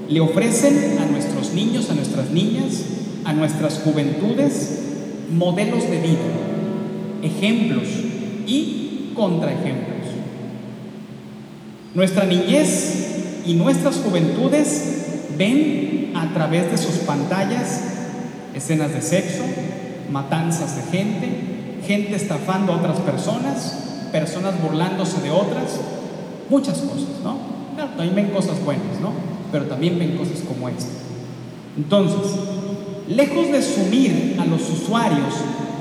le ofrecen a nuestros niños, a nuestras niñas, a nuestras juventudes modelos de vida, ejemplos y contraejemplos. Nuestra niñez y nuestras juventudes ven a través de sus pantallas escenas de sexo, matanzas de gente, gente estafando a otras personas, personas burlándose de otras, muchas cosas, ¿no? también ven cosas buenas, ¿no? pero también ven cosas como esta. Entonces, lejos de sumir a los usuarios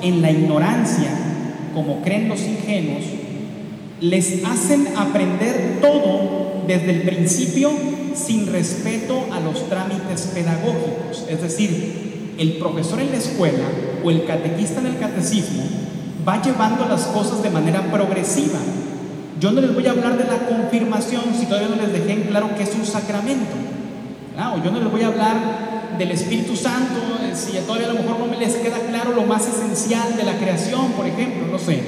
en la ignorancia, como creen los ingenuos, les hacen aprender todo desde el principio sin respeto a los trámites pedagógicos. Es decir, el profesor en la escuela o el catequista en el catecismo va llevando las cosas de manera progresiva. Yo no les voy a hablar de la confirmación si todavía no les dejé en claro que es un sacramento. O yo no les voy a hablar del Espíritu Santo eh, si todavía a lo mejor no me les queda claro lo más esencial de la creación, por ejemplo, no sé.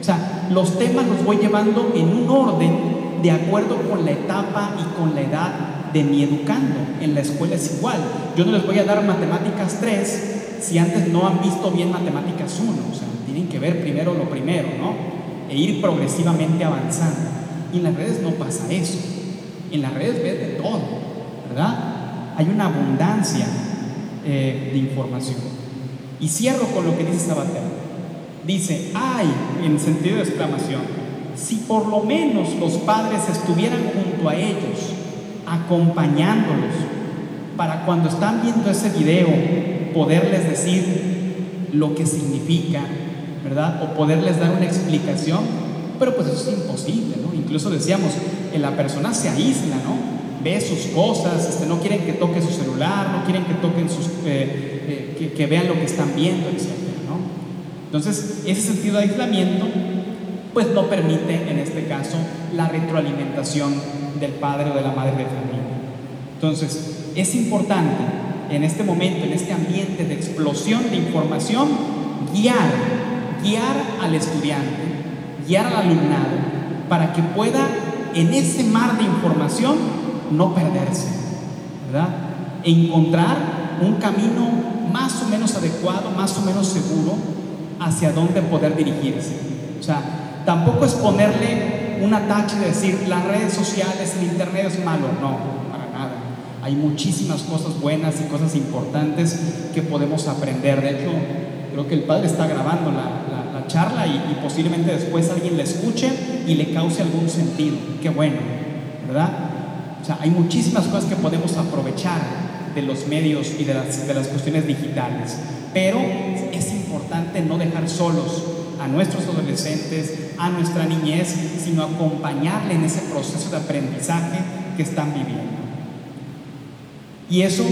O sea, los temas los voy llevando en un orden de acuerdo con la etapa y con la edad de mi educando. En la escuela es igual. Yo no les voy a dar matemáticas 3 si antes no han visto bien matemáticas 1. O sea, tienen que ver primero lo primero, ¿no? E ir progresivamente avanzando. Y en las redes no pasa eso. En las redes ves de todo, ¿verdad? Hay una abundancia eh, de información. Y cierro con lo que dice Sabater. Dice, ay, en sentido de exclamación, si por lo menos los padres estuvieran junto a ellos, acompañándolos, para cuando están viendo ese video, poderles decir lo que significa, ¿verdad? O poderles dar una explicación, pero pues eso es imposible, ¿no? Incluso decíamos, que la persona se aísla, ¿no? Ve sus cosas, este, no quieren que toque su celular, no quieren que toquen sus, eh, eh, que, vean lo que están viendo, etc. ¿no? Entonces, ese sentido de aislamiento pues no permite en este caso la retroalimentación del padre o de la madre de familia. Entonces, es importante en este momento, en este ambiente de explosión de información, guiar, guiar al estudiante, guiar al alumnado, para que pueda en ese mar de información no perderse, ¿verdad? Encontrar un camino más o menos adecuado, más o menos seguro hacia dónde poder dirigirse. O sea, Tampoco es ponerle un atache de decir las redes sociales, el internet es malo. No, para nada. Hay muchísimas cosas buenas y cosas importantes que podemos aprender. De hecho, creo que el padre está grabando la, charla y, y, posiblemente después alguien la escuche y le cause algún sentido. Qué bueno, ¿verdad? O sea, hay muchísimas cosas que podemos aprovechar de los medios y de las, de las cuestiones digitales. Pero es importante no dejar solos a nuestros adolescentes, a nuestra niñez, sino acompañarle en ese proceso de aprendizaje que están viviendo. Y eso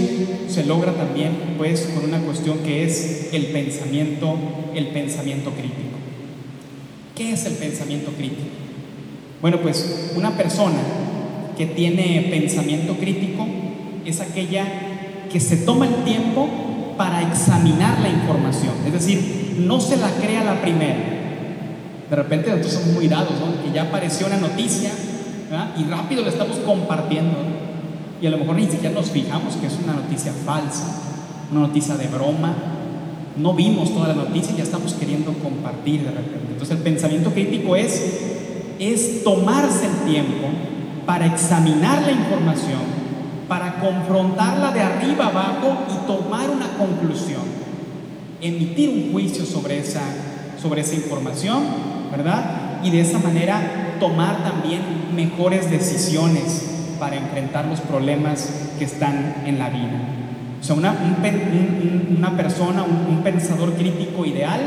se logra también pues con una cuestión que es el pensamiento, el pensamiento crítico. ¿Qué es el pensamiento crítico? Bueno, pues una persona que tiene pensamiento crítico es aquella que se toma el tiempo para examinar la información, es decir, no se la crea la primera. De repente nosotros somos muy dados, ¿no? que ya apareció una noticia y rápido la estamos compartiendo y a lo mejor ni siquiera nos fijamos que es una noticia falsa, una noticia de broma, no vimos toda la noticia y ya estamos queriendo compartir de repente. Entonces el pensamiento crítico es, es tomarse el tiempo para examinar la información para confrontarla de arriba abajo y tomar una conclusión, emitir un juicio sobre esa, sobre esa información, ¿verdad? Y de esa manera tomar también mejores decisiones para enfrentar los problemas que están en la vida. O sea, una, una persona, un, un pensador crítico ideal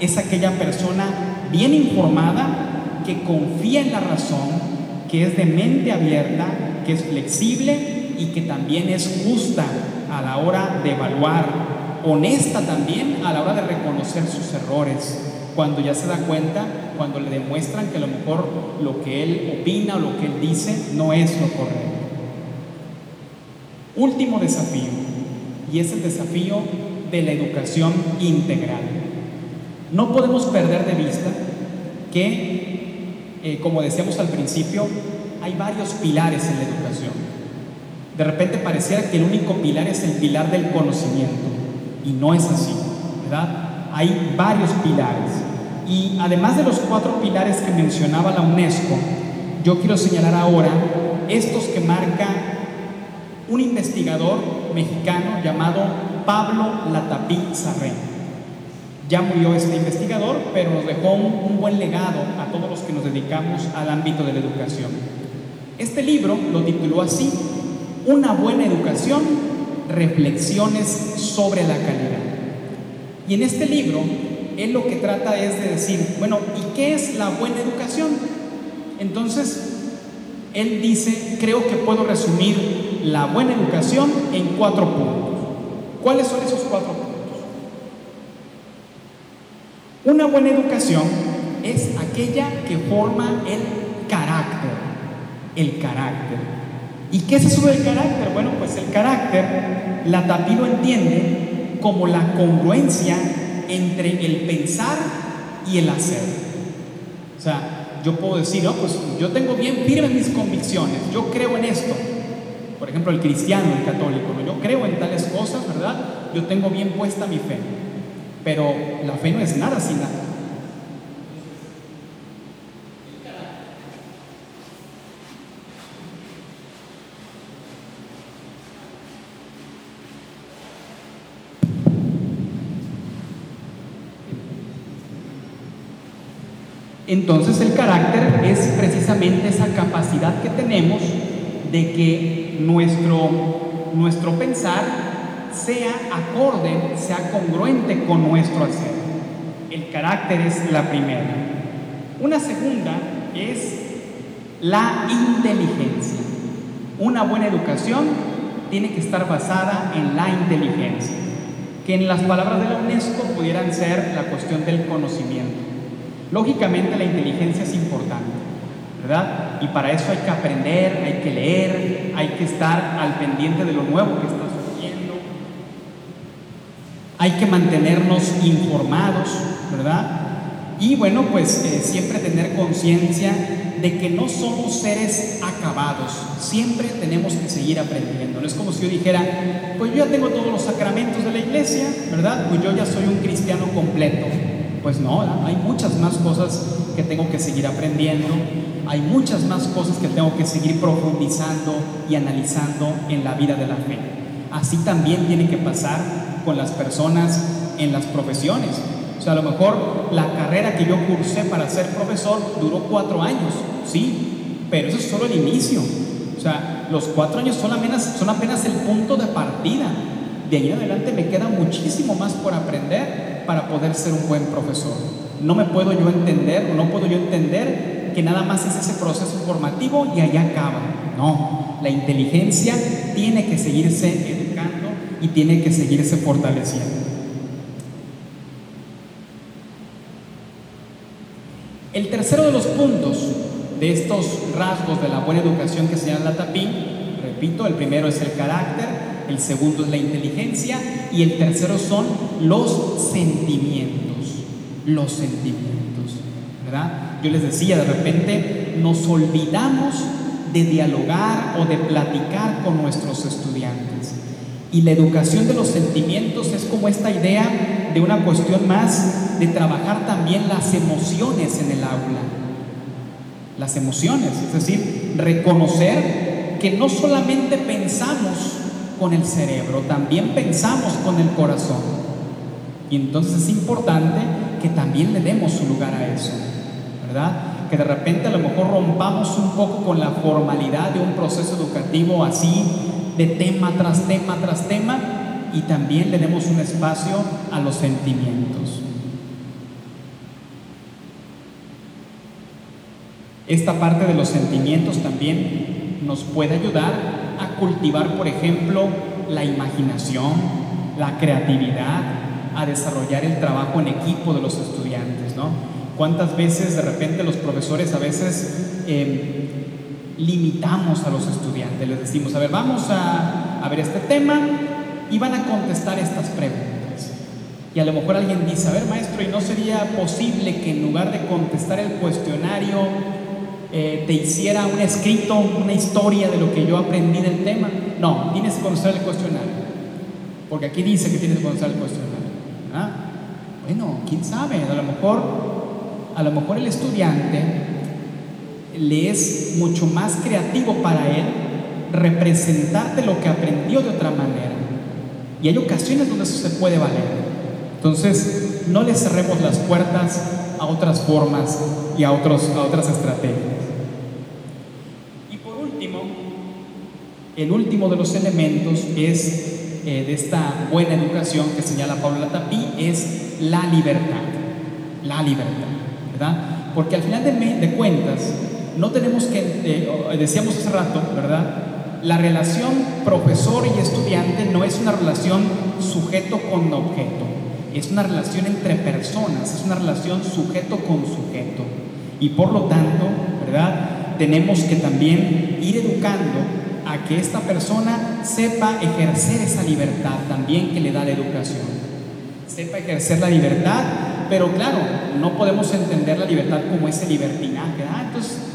es aquella persona bien informada que confía en la razón, que es de mente abierta, que es flexible y que también es justa a la hora de evaluar, honesta también a la hora de reconocer sus errores, cuando ya se da cuenta, cuando le demuestran que a lo mejor lo que él opina o lo que él dice no es lo correcto. Último desafío, y es el desafío de la educación integral. No podemos perder de vista que, eh, como decíamos al principio, hay varios pilares en la educación. De repente pareciera que el único pilar es el pilar del conocimiento y no es así, ¿verdad? Hay varios pilares. Y además de los cuatro pilares que mencionaba la UNESCO, yo quiero señalar ahora estos que marca un investigador mexicano llamado Pablo Latapí Sarré. Ya murió este investigador, pero nos dejó un, buen legado a todos los que nos dedicamos al ámbito de la educación. Este libro lo tituló así, una buena educación, reflexiones sobre la calidad. Y en este libro, él lo que trata es de decir, bueno, ¿y qué es la buena educación? Entonces, Él dice, creo que puedo resumir la buena educación en cuatro puntos. ¿Cuáles son esos cuatro puntos? Una buena educación es aquella que forma el carácter, el carácter. ¿Y qué es eso del carácter? Bueno, pues el carácter, la TAPI lo entiende como la congruencia entre el pensar y el hacer. O sea, yo puedo decir, no, pues yo tengo bien firmes mis convicciones, yo creo en esto. Por ejemplo, el cristiano, el católico, yo creo en tales cosas, ¿verdad? Yo tengo bien puesta mi fe. Pero la fe no es nada sin nada. Entonces el carácter es precisamente esa capacidad que tenemos de que nuestro, nuestro pensar sea acorde, sea congruente con nuestro hacer. El carácter es la primera. Una segunda es la inteligencia. Una buena educación tiene que estar basada en la inteligencia, que en las palabras de la UNESCO pudieran ser la cuestión del conocimiento. Lógicamente la inteligencia es importante, ¿verdad? Y para eso hay que aprender, hay que leer, hay que estar al pendiente de lo nuevo que está. Hay que mantenernos informados, ¿verdad? Y bueno, pues eh, siempre tener conciencia de que no somos seres acabados, siempre tenemos que seguir aprendiendo. No es como si yo dijera, pues yo ya tengo todos los sacramentos de la iglesia, ¿verdad? Pues yo ya soy un cristiano completo. Pues no, hay muchas más cosas que tengo que seguir aprendiendo, hay muchas más cosas que tengo que seguir profundizando y analizando en la vida de la fe. Así también tiene que pasar con las personas en las profesiones. O sea, a lo mejor la carrera que yo cursé para ser profesor duró cuatro años, sí, pero eso es solo el inicio. O sea, los cuatro años son apenas, el punto de partida. De ahí en adelante me queda muchísimo más por aprender para poder ser un buen profesor. No me puedo yo entender, no puedo yo entender que nada más es ese proceso formativo y allá acaba. No, la inteligencia tiene que seguirse y tiene que seguirse fortaleciendo. El tercero de los puntos de estos rasgos de la buena educación que señala la TAPI, repito, el primero es el carácter, el segundo es la inteligencia y el tercero son los sentimientos, los sentimientos, ¿verdad? Yo les decía, de repente nos olvidamos de dialogar o de platicar con nuestros estudiantes. Y la educación de los sentimientos es como esta idea de una cuestión más de trabajar también las emociones en el aula. Las emociones, es decir, reconocer que no solamente pensamos con el cerebro, también pensamos con el corazón. Y entonces es importante que también le demos su lugar a eso, ¿verdad? Que de repente a lo mejor rompamos un poco con la formalidad de un proceso educativo así, de tema tras tema tras tema, y también le un espacio a los sentimientos. Esta parte de los sentimientos también nos puede ayudar a cultivar, por ejemplo, la imaginación, la creatividad, a desarrollar el trabajo en equipo de los estudiantes, ¿no? ¿Cuántas veces de repente los profesores a veces em, limitamos a los estudiantes? Les decimos, a ver, vamos a, a ver este tema y van a contestar estas preguntas. Y a lo mejor alguien dice, a ver maestro, ¿y no sería posible que en lugar de contestar el cuestionario eh, te hiciera un escrito, una historia de lo que yo aprendí del tema. No, tienes que conocer el cuestionario. Porque aquí dice que tienes que conocer el cuestionario. ¿Ah? Bueno, quién sabe, a lo mejor, a lo mejor el estudiante le es mucho más creativo para él representarte lo que aprendió de otra manera. Y hay ocasiones donde eso se puede valer. Entonces, no le cerremos las puertas a otras formas y a, otros, a otras estrategias. El último de los elementos es eh, de esta buena educación que señala Pablo Latapí es la libertad. La libertad, ¿verdad? Porque al final de cuentas, no tenemos que, eh, decíamos hace rato, ¿verdad? La relación profesor y estudiante no es una relación sujeto con objeto, es una relación entre personas, es una relación sujeto con sujeto. Y por lo tanto, ¿verdad? Tenemos que también ir educando a que esta persona sepa ejercer esa libertad también que le da la educación. Sepa ejercer la libertad, pero claro, no podemos entender la libertad como ese libertinaje.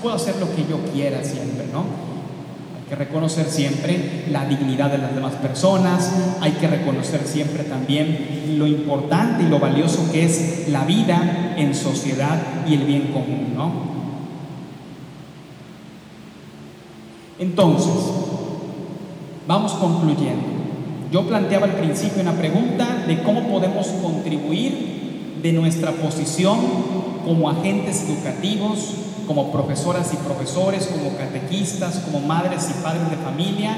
Puedo hacer lo que yo quiera siempre, ¿no? Hay que reconocer siempre la dignidad de las demás personas, hay que reconocer siempre también lo importante y lo valioso que es la vida en sociedad y el bien común, ¿no? Entonces, vamos concluyendo. Yo planteaba al principio una pregunta de cómo podemos contribuir de nuestra posición como agentes educativos, como profesoras y profesores, como catequistas, como madres y padres de familia,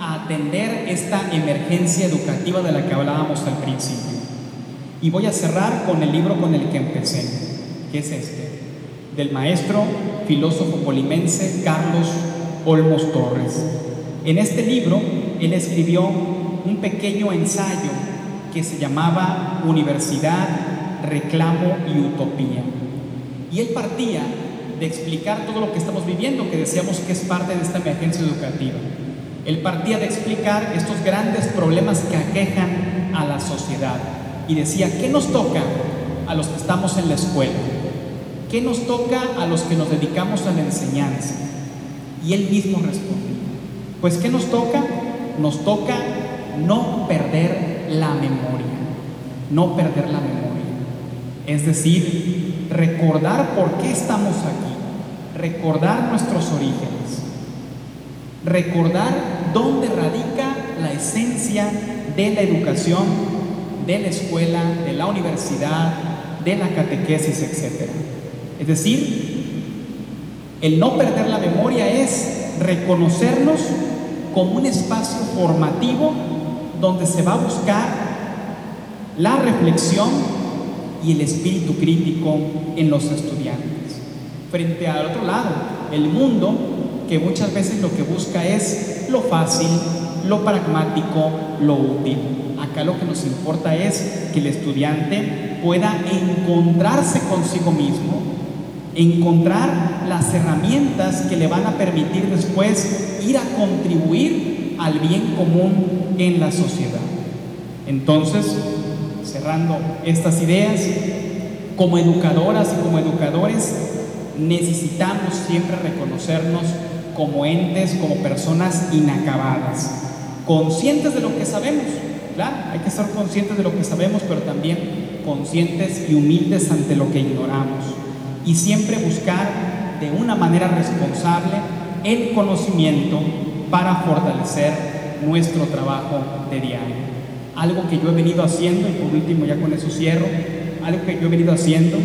a atender esta emergencia educativa de la que hablábamos al principio. Y voy a cerrar con el libro con el que empecé, que es este, del maestro filósofo polimense Carlos Olmos Torres. En este libro, él escribió un pequeño ensayo que se llamaba Universidad, Reclamo y Utopía. Y él partía de explicar todo lo que estamos viviendo, que decíamos que es parte de esta emergencia educativa. Él partía de explicar estos grandes problemas que aquejan a la sociedad y decía, ¿qué nos toca a los que estamos en la escuela? ¿Qué nos toca a los que nos dedicamos a la enseñanza? Y él mismo responde, pues ¿qué nos toca? Nos toca no perder la memoria, no perder la memoria. Es decir, recordar por qué estamos aquí, recordar nuestros orígenes, recordar dónde radica la esencia de la educación, de la escuela, de la universidad, de la catequesis, etc. Es decir, el no perder la memoria es reconocernos como un espacio formativo donde se va a buscar la reflexión y el espíritu crítico en los estudiantes. Frente al otro lado, el mundo que muchas veces lo que busca es lo fácil, lo pragmático, lo útil. Acá lo que nos importa es que el estudiante pueda encontrarse consigo mismo, encontrar las herramientas que le van a permitir después ir a contribuir al bien común en la sociedad. Entonces, cerrando estas ideas, como educadoras y como educadores, necesitamos siempre reconocernos como entes, como personas inacabadas, conscientes de lo que sabemos. Claro, hay que ser conscientes de lo que sabemos, pero también conscientes y humildes ante lo que ignoramos y siempre buscar de una manera responsable el conocimiento para fortalecer nuestro trabajo de diario. Algo que yo he venido haciendo, y por último ya con eso cierro, algo que yo he venido haciendo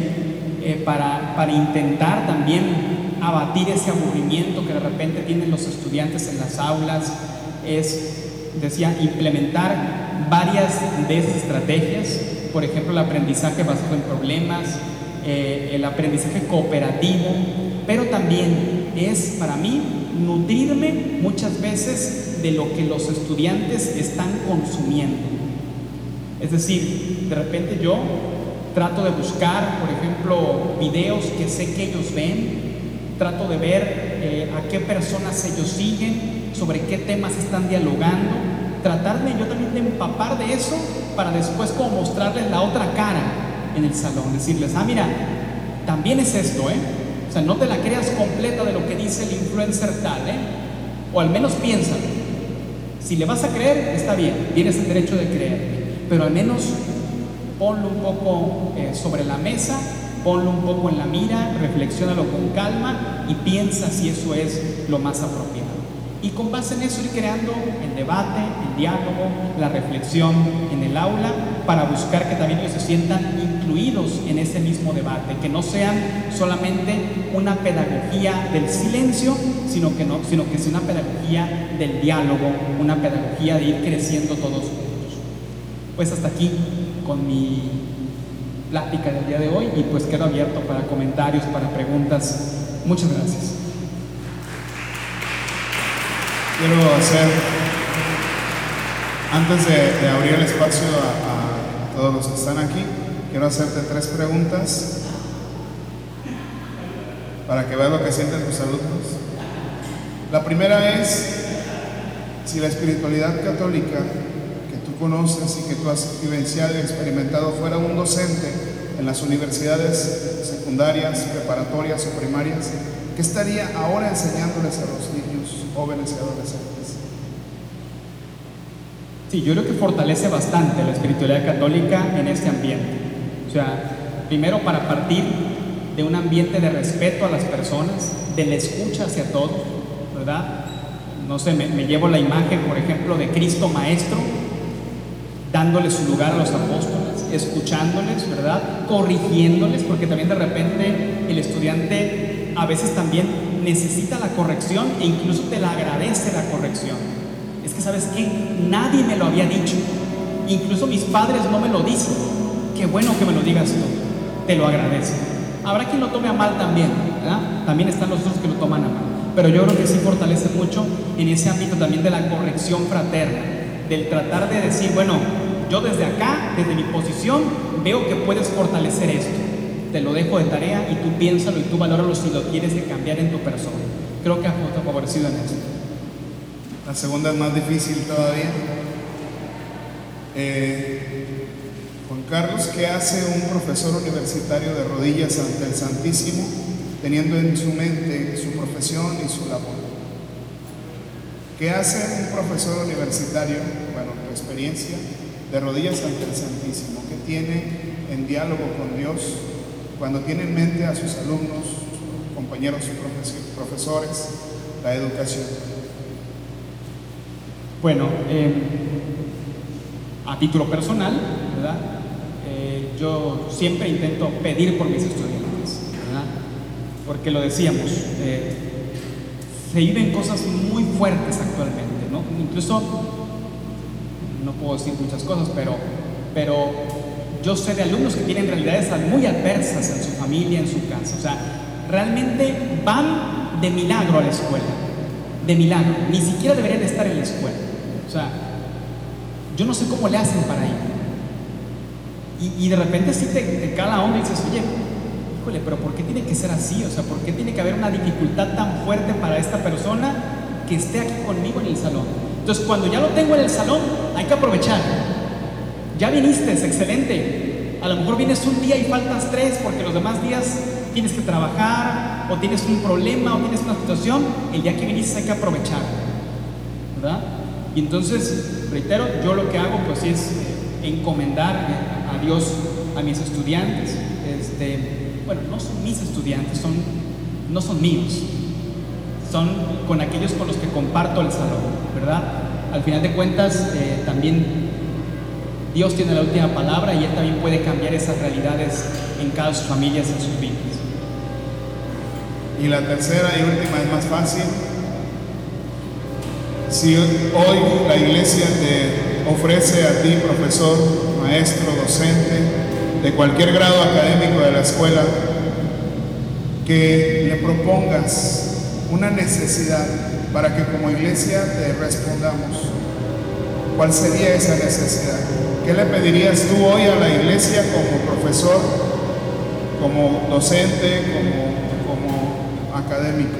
eh, para, para intentar también abatir ese aburrimiento que de repente tienen los estudiantes en las aulas, es, decía, implementar varias de esas estrategias, por ejemplo, el aprendizaje basado en problemas, eh, el aprendizaje cooperativo, pero también es para mí nutrirme muchas veces de lo que los estudiantes están consumiendo. Es decir, de repente yo trato de buscar, por ejemplo, videos que sé que ellos ven, trato de ver eh, a qué personas ellos siguen, sobre qué temas están dialogando, tratarme yo también de empapar de eso para después como mostrarles la otra cara en el salón, decirles, ah, mira, también es esto, ¿eh? O sea, no te la creas completa de lo que dice el influencer tal, ¿eh? O al menos piénsalo. Si le vas a creer, está bien, tienes el derecho de creer, pero al menos ponlo un poco eh, sobre la mesa, ponlo un poco en la mira, reflexiónalo con calma y piensa si eso es lo más apropiado. Y con base en eso ir creando el debate, el diálogo, la reflexión en el aula para buscar que también ellos se sientan incluidos en ese mismo debate, que no sean solamente una pedagogía del silencio, sino que, no, sino que sea una pedagogía del diálogo, una pedagogía de ir creciendo todos juntos. Pues hasta aquí con mi plática del día de hoy y pues quedo abierto para comentarios, para preguntas. Muchas gracias. quiero hacer, antes de, abrir el espacio a, todos los que están aquí, quiero hacerte tres preguntas para que veas lo que sienten tus alumnos. La primera es si la espiritualidad católica conoces y que tú has vivenciado y experimentado fuera un docente en las universidades secundarias, preparatorias o primarias, ¿qué estaría ahora enseñándoles a los niños, jóvenes y adolescentes? Sí, yo creo que fortalece bastante la espiritualidad católica en este ambiente. O sea, primero para partir de un ambiente de respeto a las personas, de la escucha hacia todos, ¿verdad? No sé, me, me llevo la imagen, por ejemplo, de Cristo Maestro, dándole su lugar a los apóstoles, escuchándoles, ¿verdad? Corrigiéndoles, porque también de repente el estudiante a veces también necesita la corrección e incluso te la agradece la corrección. Es que, ¿sabes qué? Nadie me lo había dicho. Incluso mis padres no me lo dicen. Qué bueno que me lo digas tú. Te lo agradezco. Habrá quien lo tome a mal también, ¿verdad? También están los otros que lo toman a mal. Pero yo creo que sí fortalece mucho en ese ámbito también de la corrección fraterna, del tratar de decir, bueno, yo desde acá, desde mi posición, veo que puedes fortalecer esto. Te lo dejo de tarea y tú piénsalo y tú valóralo si lo quieres de cambiar en tu persona. Creo que ha favorecido en esto. La segunda es más difícil todavía. Eh, Juan Carlos, ¿qué hace un profesor universitario de rodillas ante el Santísimo, teniendo en su mente su profesión y su labor? ¿Qué hace un profesor universitario, bueno, tu experiencia, de rodillas ante el Santísimo, que tiene en diálogo con Dios cuando tiene en mente a sus alumnos, compañeros y profesores, la educación? Bueno, em, a título personal, ¿verdad? Eh, yo siempre intento pedir por mis estudiantes. Porque lo decíamos, eh, se viven cosas muy fuertes actualmente, ¿no? Incluso no puedo decir muchas cosas, pero, pero yo sé de alumnos que tienen realidades muy adversas en su familia, en su casa. O sea, realmente van de milagro a la escuela. De milagro. Ni siquiera deberían estar en la escuela. O sea, yo no sé cómo le hacen para ir. Y, de repente sí te, te cala onda y dices, oye, híjole, pero ¿por qué tiene que ser así? O sea, ¿por qué tiene que haber una dificultad tan fuerte para esta persona que esté aquí conmigo en el salón? Entonces, cuando ya lo tengo en el salón, hay que aprovechar. Ya viniste, es excelente. A lo mejor vienes un día y faltas tres porque los demás días tienes que trabajar o tienes un problema o tienes una situación. El día que viniste hay que aprovechar. ¿Verdad? Y entonces, reitero, yo lo que hago pues es eh, encomendar a Dios a mis estudiantes. Este, bueno, no son mis estudiantes, son, no son míos, son con aquellos con los que comparto el salón, ¿verdad? Al final de cuentas, eh, también Dios tiene la última palabra y Él también puede cambiar esas realidades en cada sus familias, en sus vidas. Y la tercera y última es más fácil. Si hoy la iglesia te ofrece a ti, profesor, maestro, docente, de cualquier grado académico de la escuela, que le propongas una necesidad para que como iglesia te respondamos. ¿Cuál sería esa necesidad? ¿Qué le pedirías tú hoy a la iglesia como profesor, como docente, como, como académico?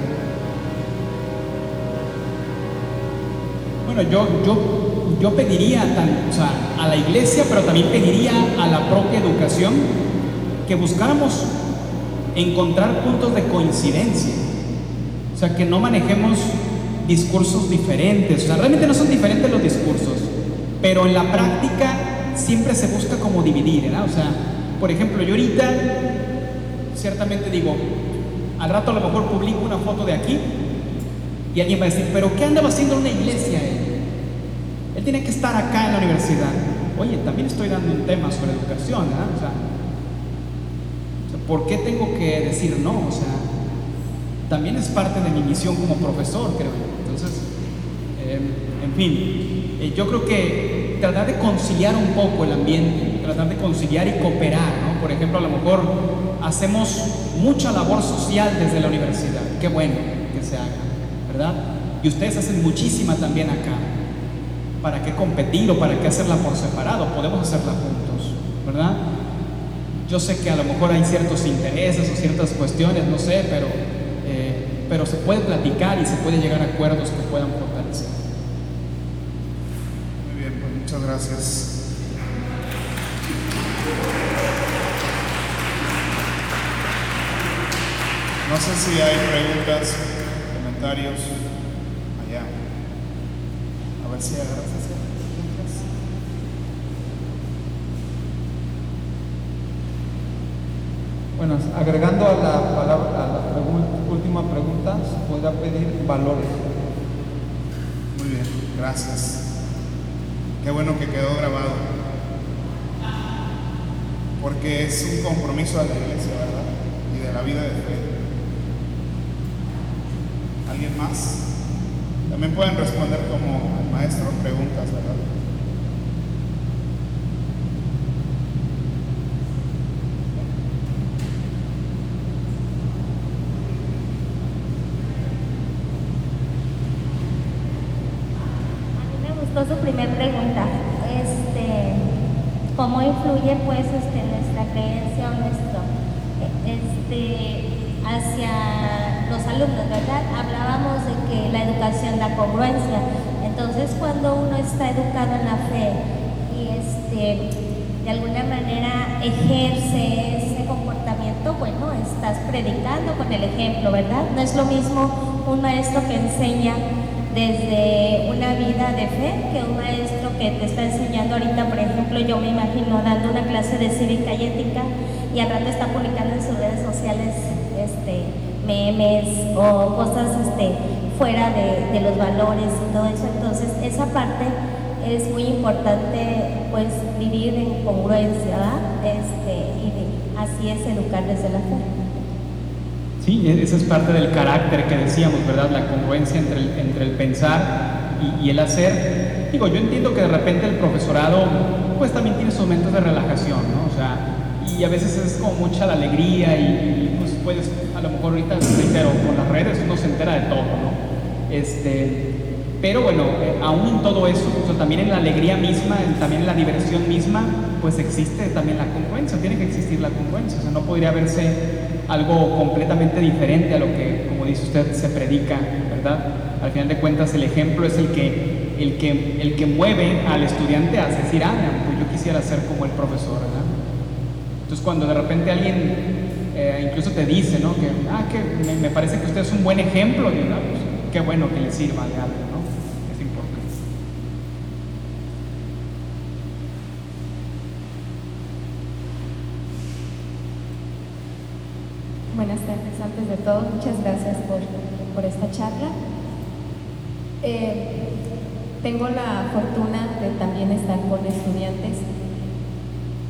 Bueno, yo, yo, yo pediría a la iglesia, pero también pediría a la propia educación que buscáramos encontrar puntos de coincidencia sea, que no manejemos discursos diferentes. O sea, realmente no son diferentes los discursos, pero en la práctica siempre se busca como dividir, ¿verdad? O sea, por ejemplo, yo ahorita ciertamente digo, al rato a lo mejor publico una foto de aquí y alguien va a decir, pero ¿qué andaba haciendo en una iglesia él? Él tiene que estar acá en la universidad. Oye, también estoy dando un tema sobre educación, ¿verdad? O sea, ¿por qué tengo que decir no? O sea, también es parte de mi misión como profesor, creo. Entonces, em, en fin, eh, yo creo que tratar de conciliar un poco el ambiente, tratar de conciliar y cooperar, ¿no? Por ejemplo, a lo mejor hacemos mucha labor social desde la universidad, qué bueno que se haga, ¿verdad? Y ustedes hacen muchísima también acá. ¿Para qué competir o para qué hacerla por separado? Podemos hacerla juntos, ¿verdad? Yo sé que a lo mejor hay ciertos intereses o ciertas cuestiones, no sé, pero, eh, pero se puede platicar y se puede llegar a acuerdos que puedan fortalecer. Muy bien, pues muchas gracias. No sé si hay preguntas, comentarios allá. A ver si agarras Bueno, agregando a la, palabra, a la última pregunta, se podrá pedir valores. Muy bien, gracias. Qué bueno que quedó grabado. Porque es un compromiso a la iglesia, ¿verdad? Y de la vida de fe. ¿Alguien más? También pueden responder como el maestro preguntas, ¿verdad? A mí me gustó su primer pregunta. Este, ¿Cómo influye pues este, nuestra creencia o nuestro este, hacia los alumnos, verdad? Hablábamos de que la educación da congruencia. Entonces cuando uno está educado en la fe y este, de alguna manera ejerce ese comportamiento, bueno, estás predicando con el ¿verdad? No es lo mismo un maestro que enseña desde una vida de fe que un maestro que te está enseñando ahorita, por ejemplo, yo me imagino dando una clase de cívica y ética y al rato está publicando en sus redes sociales este, memes o cosas este, fuera de, los valores y todo eso. Entonces, esa parte es muy importante pues vivir en congruencia, ¿verdad? Este, y así es educar desde la fe. Sí, e- esa es parte del carácter que decíamos, ¿verdad? La congruencia entre el, entre el pensar y, y el hacer. Digo, yo entiendo que de repente el profesorado, pues también tiene sus momentos de relajación, ¿no? O sea, y a veces es como mucha la alegría y, y, pues puedes, a lo mejor ahorita, reitero, con las redes uno se entera de todo, ¿no? Este, pero bueno, eh, aún en todo eso, o sea, también en la alegría misma, en- también en la diversión misma, pues existe también la congruencia, tiene que existir la congruencia, o sea, no podría verse algo completamente diferente a lo que, como dice usted, se predica, ¿verdad? Al final de cuentas, el ejemplo es el que, el que, el que mueve al estudiante a decir, ah, pues yo quisiera ser como el profesor, ¿verdad? Entonces, cuando de repente alguien eh, incluso te dice, ¿no? Que, ah, que me, parece que usted es un buen ejemplo, ¿verdad? Pues, qué bueno que le sirva de algo, ¿no? Es importante. Buenas de todo, muchas gracias por, por esta charla. Eh, tengo la fortuna de también estar con estudiantes,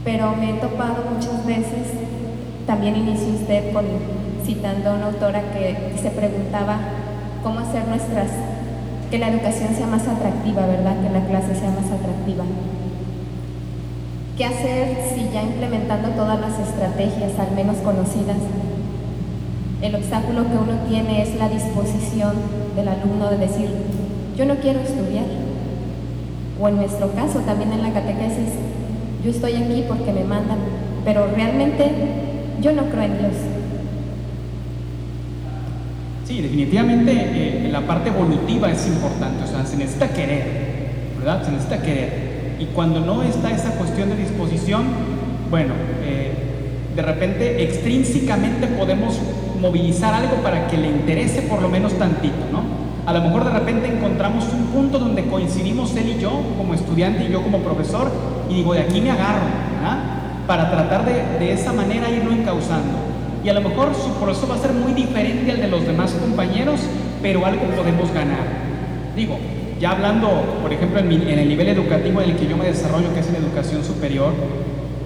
pero me he topado muchas veces, también inició usted con, citando a una autora que se preguntaba cómo hacer nuestras, que la educación sea más atractiva, ¿verdad? Que la clase sea más atractiva. ¿Qué hacer si ya implementando todas las estrategias, al menos conocidas, el obstáculo que uno tiene es la disposición del alumno de decir, yo no quiero estudiar. O en nuestro caso, también en la catequesis, yo estoy aquí porque me mandan, pero realmente yo no creo en Dios. Sí, definitivamente eh, la parte evolutiva es importante, o sea, se necesita querer, ¿verdad? Se necesita querer. Y cuando no está esa cuestión de disposición, bueno, eh, de repente extrínsecamente podemos movilizar algo para que le interese por lo menos tantito, ¿no? A lo mejor de repente encontramos un punto donde coincidimos él y yo como estudiante y yo como profesor y digo, de aquí me agarro, ¿verdad? Para tratar de, de esa manera irlo encauzando. Y a lo mejor su proceso va a ser muy diferente al de los demás compañeros, pero algo podemos ganar. Digo, ya hablando, por ejemplo, en, mi- en el nivel educativo en el que yo me desarrollo, que es en educación superior,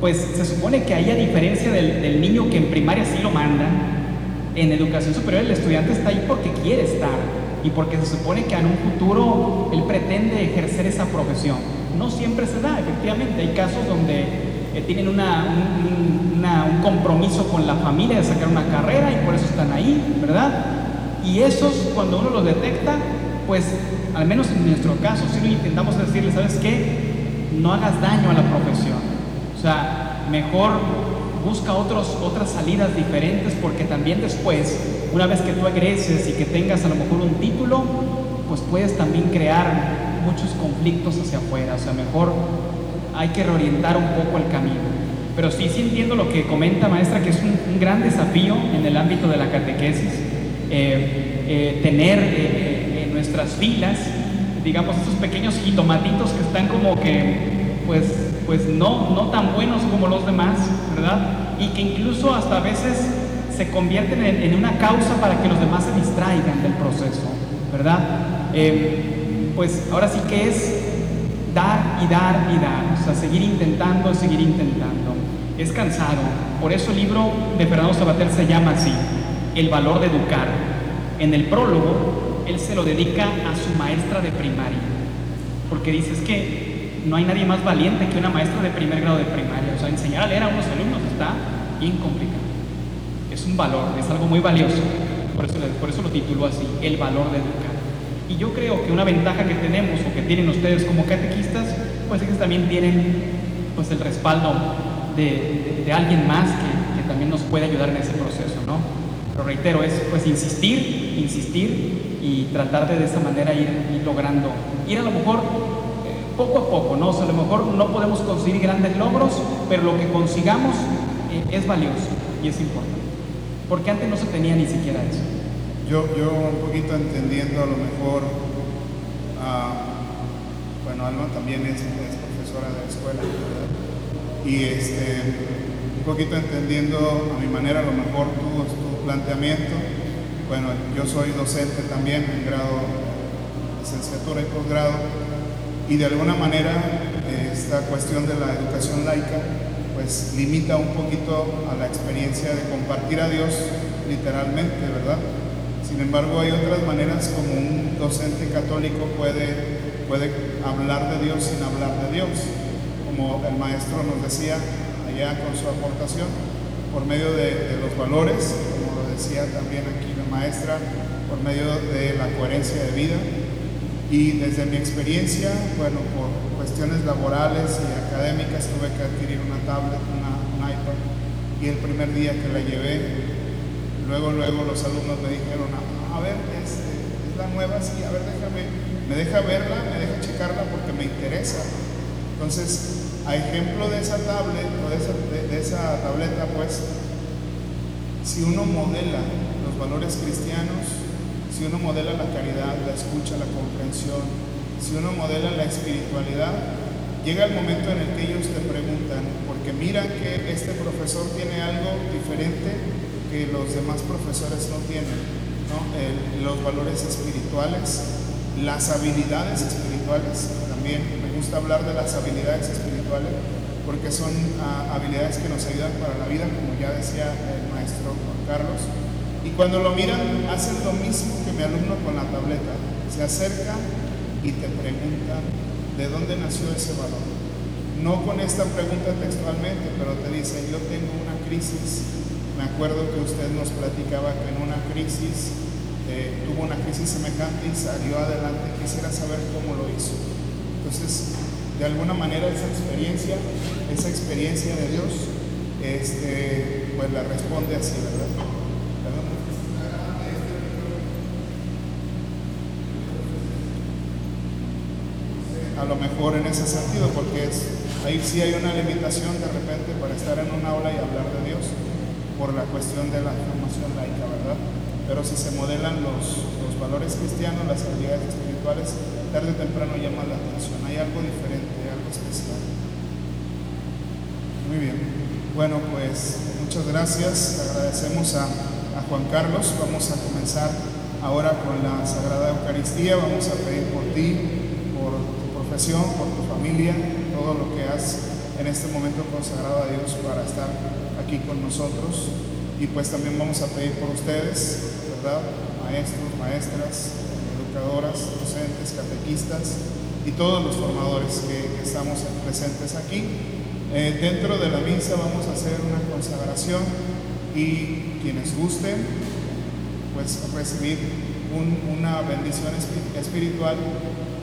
pues se supone que ahí a diferencia del, del niño que en primaria sí lo mandan, en educación superior el estudiante está ahí porque quiere estar y porque se supone que en un futuro él pretende ejercer esa profesión. No siempre se da, efectivamente, hay casos donde eh, tienen una- un, un- una- un compromiso con la familia de sacar una carrera y por eso están ahí, ¿verdad? Y esos, cuando uno los detecta, pues al menos en nuestro caso, si intentamos decirle, ¿sabes qué? No hagas daño a la profesión. O sea, mejor busca otros, otras salidas diferentes porque también después, una vez que tú egreses y que tengas a lo mejor un título, pues puedes también crear muchos conflictos hacia afuera. O sea, mejor hay que reorientar un poco el camino. Pero sí, sí entiendo lo que comenta maestra, que es un, gran desafío en el ámbito de la catequesis, eh, eh, tener eh, en nuestras filas, digamos, esos pequeños jitomatitos que están como que, pues, pues no, no tan buenos como los demás, ¿verdad? Y que incluso hasta a veces se convierten en, una causa para que los demás se distraigan del proceso, ¿verdad? pues ahora sí que es dar y dar y dar, o sea, seguir intentando, seguir intentando es cansado. Por eso el libro de Fernando Sabater se llama así, El valor de educar. En el prólogo, él se lo dedica a su maestra de primaria, porque dice es que no hay nadie más valiente que una maestra de primer grado de primaria. O sea, enseñar a leer a unos alumnos está bien. Es un valor, es algo muy valioso. Por eso, lo tituló así, El valor de educar. Y yo creo que una ventaja que tenemos o que tienen ustedes como catequistas, pues es que también tienen pues el respaldo de, alguien más que, también nos puede ayudar en ese proceso, ¿no? Pero reitero, es pues insistir, insistir y tratar de, de esa manera ir, logrando, ir a lo mejor poco a poco, ¿no? A lo mejor no podemos conseguir grandes logros, pero lo que consigamos eh, es valioso y es importante. Porque antes no se tenía ni siquiera eso. Yo, yo un poquito entendiendo a lo mejor, ah, bueno, Alma también es, es profesora de escuela, ¿verdad? y este, un poquito entendiendo a mi manera a lo mejor tu, tu planteamiento. Bueno, yo soy docente también en grado licenciatura y posgrado y de alguna manera esta cuestión de la educación laica pues limita un poquito a la experiencia de compartir a Dios literalmente, ¿verdad? Sin embargo, hay otras maneras como un docente católico puede, puede hablar de Dios sin hablar de Dios como el maestro nos decía allá con su aportación, por medio de, los valores, como lo decía también aquí la maestra, por medio de la coherencia de vida. Y desde mi experiencia, bueno, por cuestiones laborales y académicas tuve que adquirir una tablet, una, un iPad, y el primer día que la llevé, luego, luego los alumnos me dijeron, a, ver, es, es la nueva, sí, a ver, déjame, me deja verla, me deja checarla porque me interesa. Entonces, a ejemplo de esa tablet o de esa, tableta, pues, si uno modela los valores cristianos, si uno modela la caridad, la escucha, la comprensión, si uno modela la espiritualidad, llega el momento en el que ellos te preguntan, porque miran que este profesor tiene algo diferente que los demás profesores no tienen, los valores espirituales, las habilidades espirituales, también me gusta hablar de las habilidades espirituales porque son ah, habilidades que nos ayudan para la vida, como ya decía el maestro Juan Carlos. Y cuando lo miran, hacen lo mismo mi alumno con la tableta. Se acercan y te preguntan de dónde nació ese valor. No con esta pregunta textualmente, pero te dicen, yo tengo una crisis. Me acuerdo que usted nos platicaba que en una crisis eh, tuvo una crisis semejante y salió adelante. Quisiera saber cómo lo hizo. Entonces, de alguna manera esa experiencia, esa experiencia de Dios, este, pues la responde así, ¿verdad? A lo mejor en ese sentido, porque es, ahí sí hay una limitación de repente para estar en un aula y hablar de Dios por la cuestión de la formación laica, ¿verdad? Pero si se modelan los, los valores cristianos, las habilidades espirituales, tarde o temprano llama la atención. Hay algo diferente, algo especial. Muy bien. Bueno, pues muchas gracias. Agradecemos a, a Juan Carlos. Vamos a comenzar ahora con la Sagrada Eucaristía. Vamos a pedir por ti, por tu familia, todo lo que has en este momento consagrado a Dios para estar aquí con nosotros. Y pues también vamos a pedir por ustedes, ¿verdad? Maestros, maestras, docentes, catequistas y todos los formadores que, estamos presentes aquí. Eh, dentro de la misa vamos a hacer una consagración y quienes gusten, pues recibir una bendición espiritual,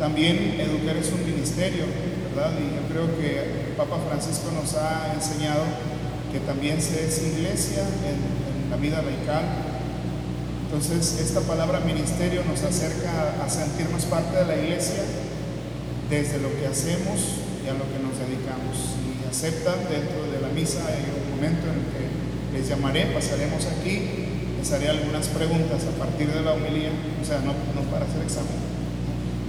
también educar es un ministerio, ¿verdad? Y yo creo que el Papa Francisco nos ha enseñado que también se es iglesia en, la vida laical. Entonces, esta palabra ministerio nos acerca a sentirnos parte de la iglesia desde lo que hacemos y a lo que nos dedicamos. Si aceptan dentro de la misa, hay un momento en el que les llamaré, pasaremos aquí les haré algunas preguntas a partir de la homilía, o sea, no, no para hacer examen,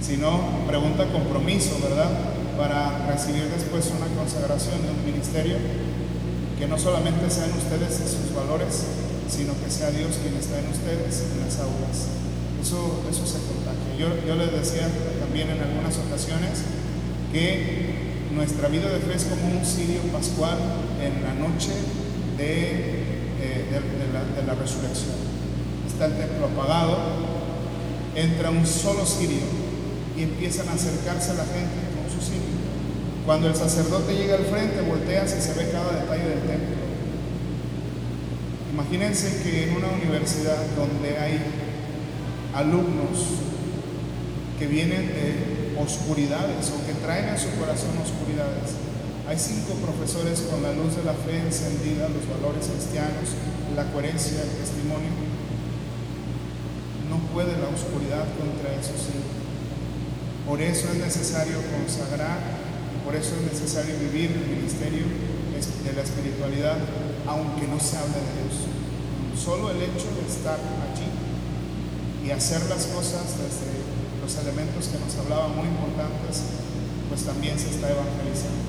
sino pregunta compromiso, ¿verdad? Para recibir después una consagración de un ministerio que no solamente sean ustedes sus valores, sino que sea Dios quien está en ustedes, en las aulas. Eso, eso se contagia. Yo, yo les decía también en algunas ocasiones que nuestra vida de fe es como un sirio pascual en la noche de de, la, resurrección. Está el templo apagado, entra un solo sirio y empiezan a acercarse a la gente con su sirio. Cuando el sacerdote llega al frente, voltea y se ve cada detalle del templo. Imagínense que en una universidad donde hay alumnos que vienen de oscuridades o que traen en su corazón oscuridades, hay cinco profesores con la luz de la fe encendida, los valores cristianos, la coherencia, el testimonio. No puede la oscuridad contra eso cinco. Por eso es necesario consagrar, por eso es necesario vivir el ministerio de la espiritualidad, aunque no se hable de Dios. Solo el hecho de estar allí y hacer las cosas desde los elementos que nos hablaban muy importantes, pues también se está evangelizando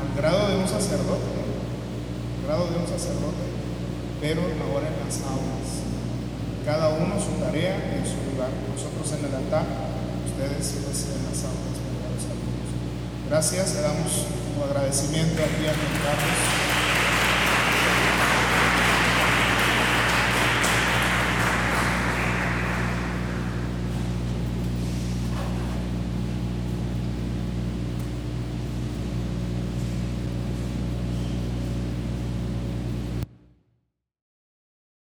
al grado de un sacerdote, al grado de un sacerdote, pero ahora en las aulas. Cada uno su tarea en su lugar. Nosotros en el altar, Gracias, le damos un agradecimiento aquí a Carlos.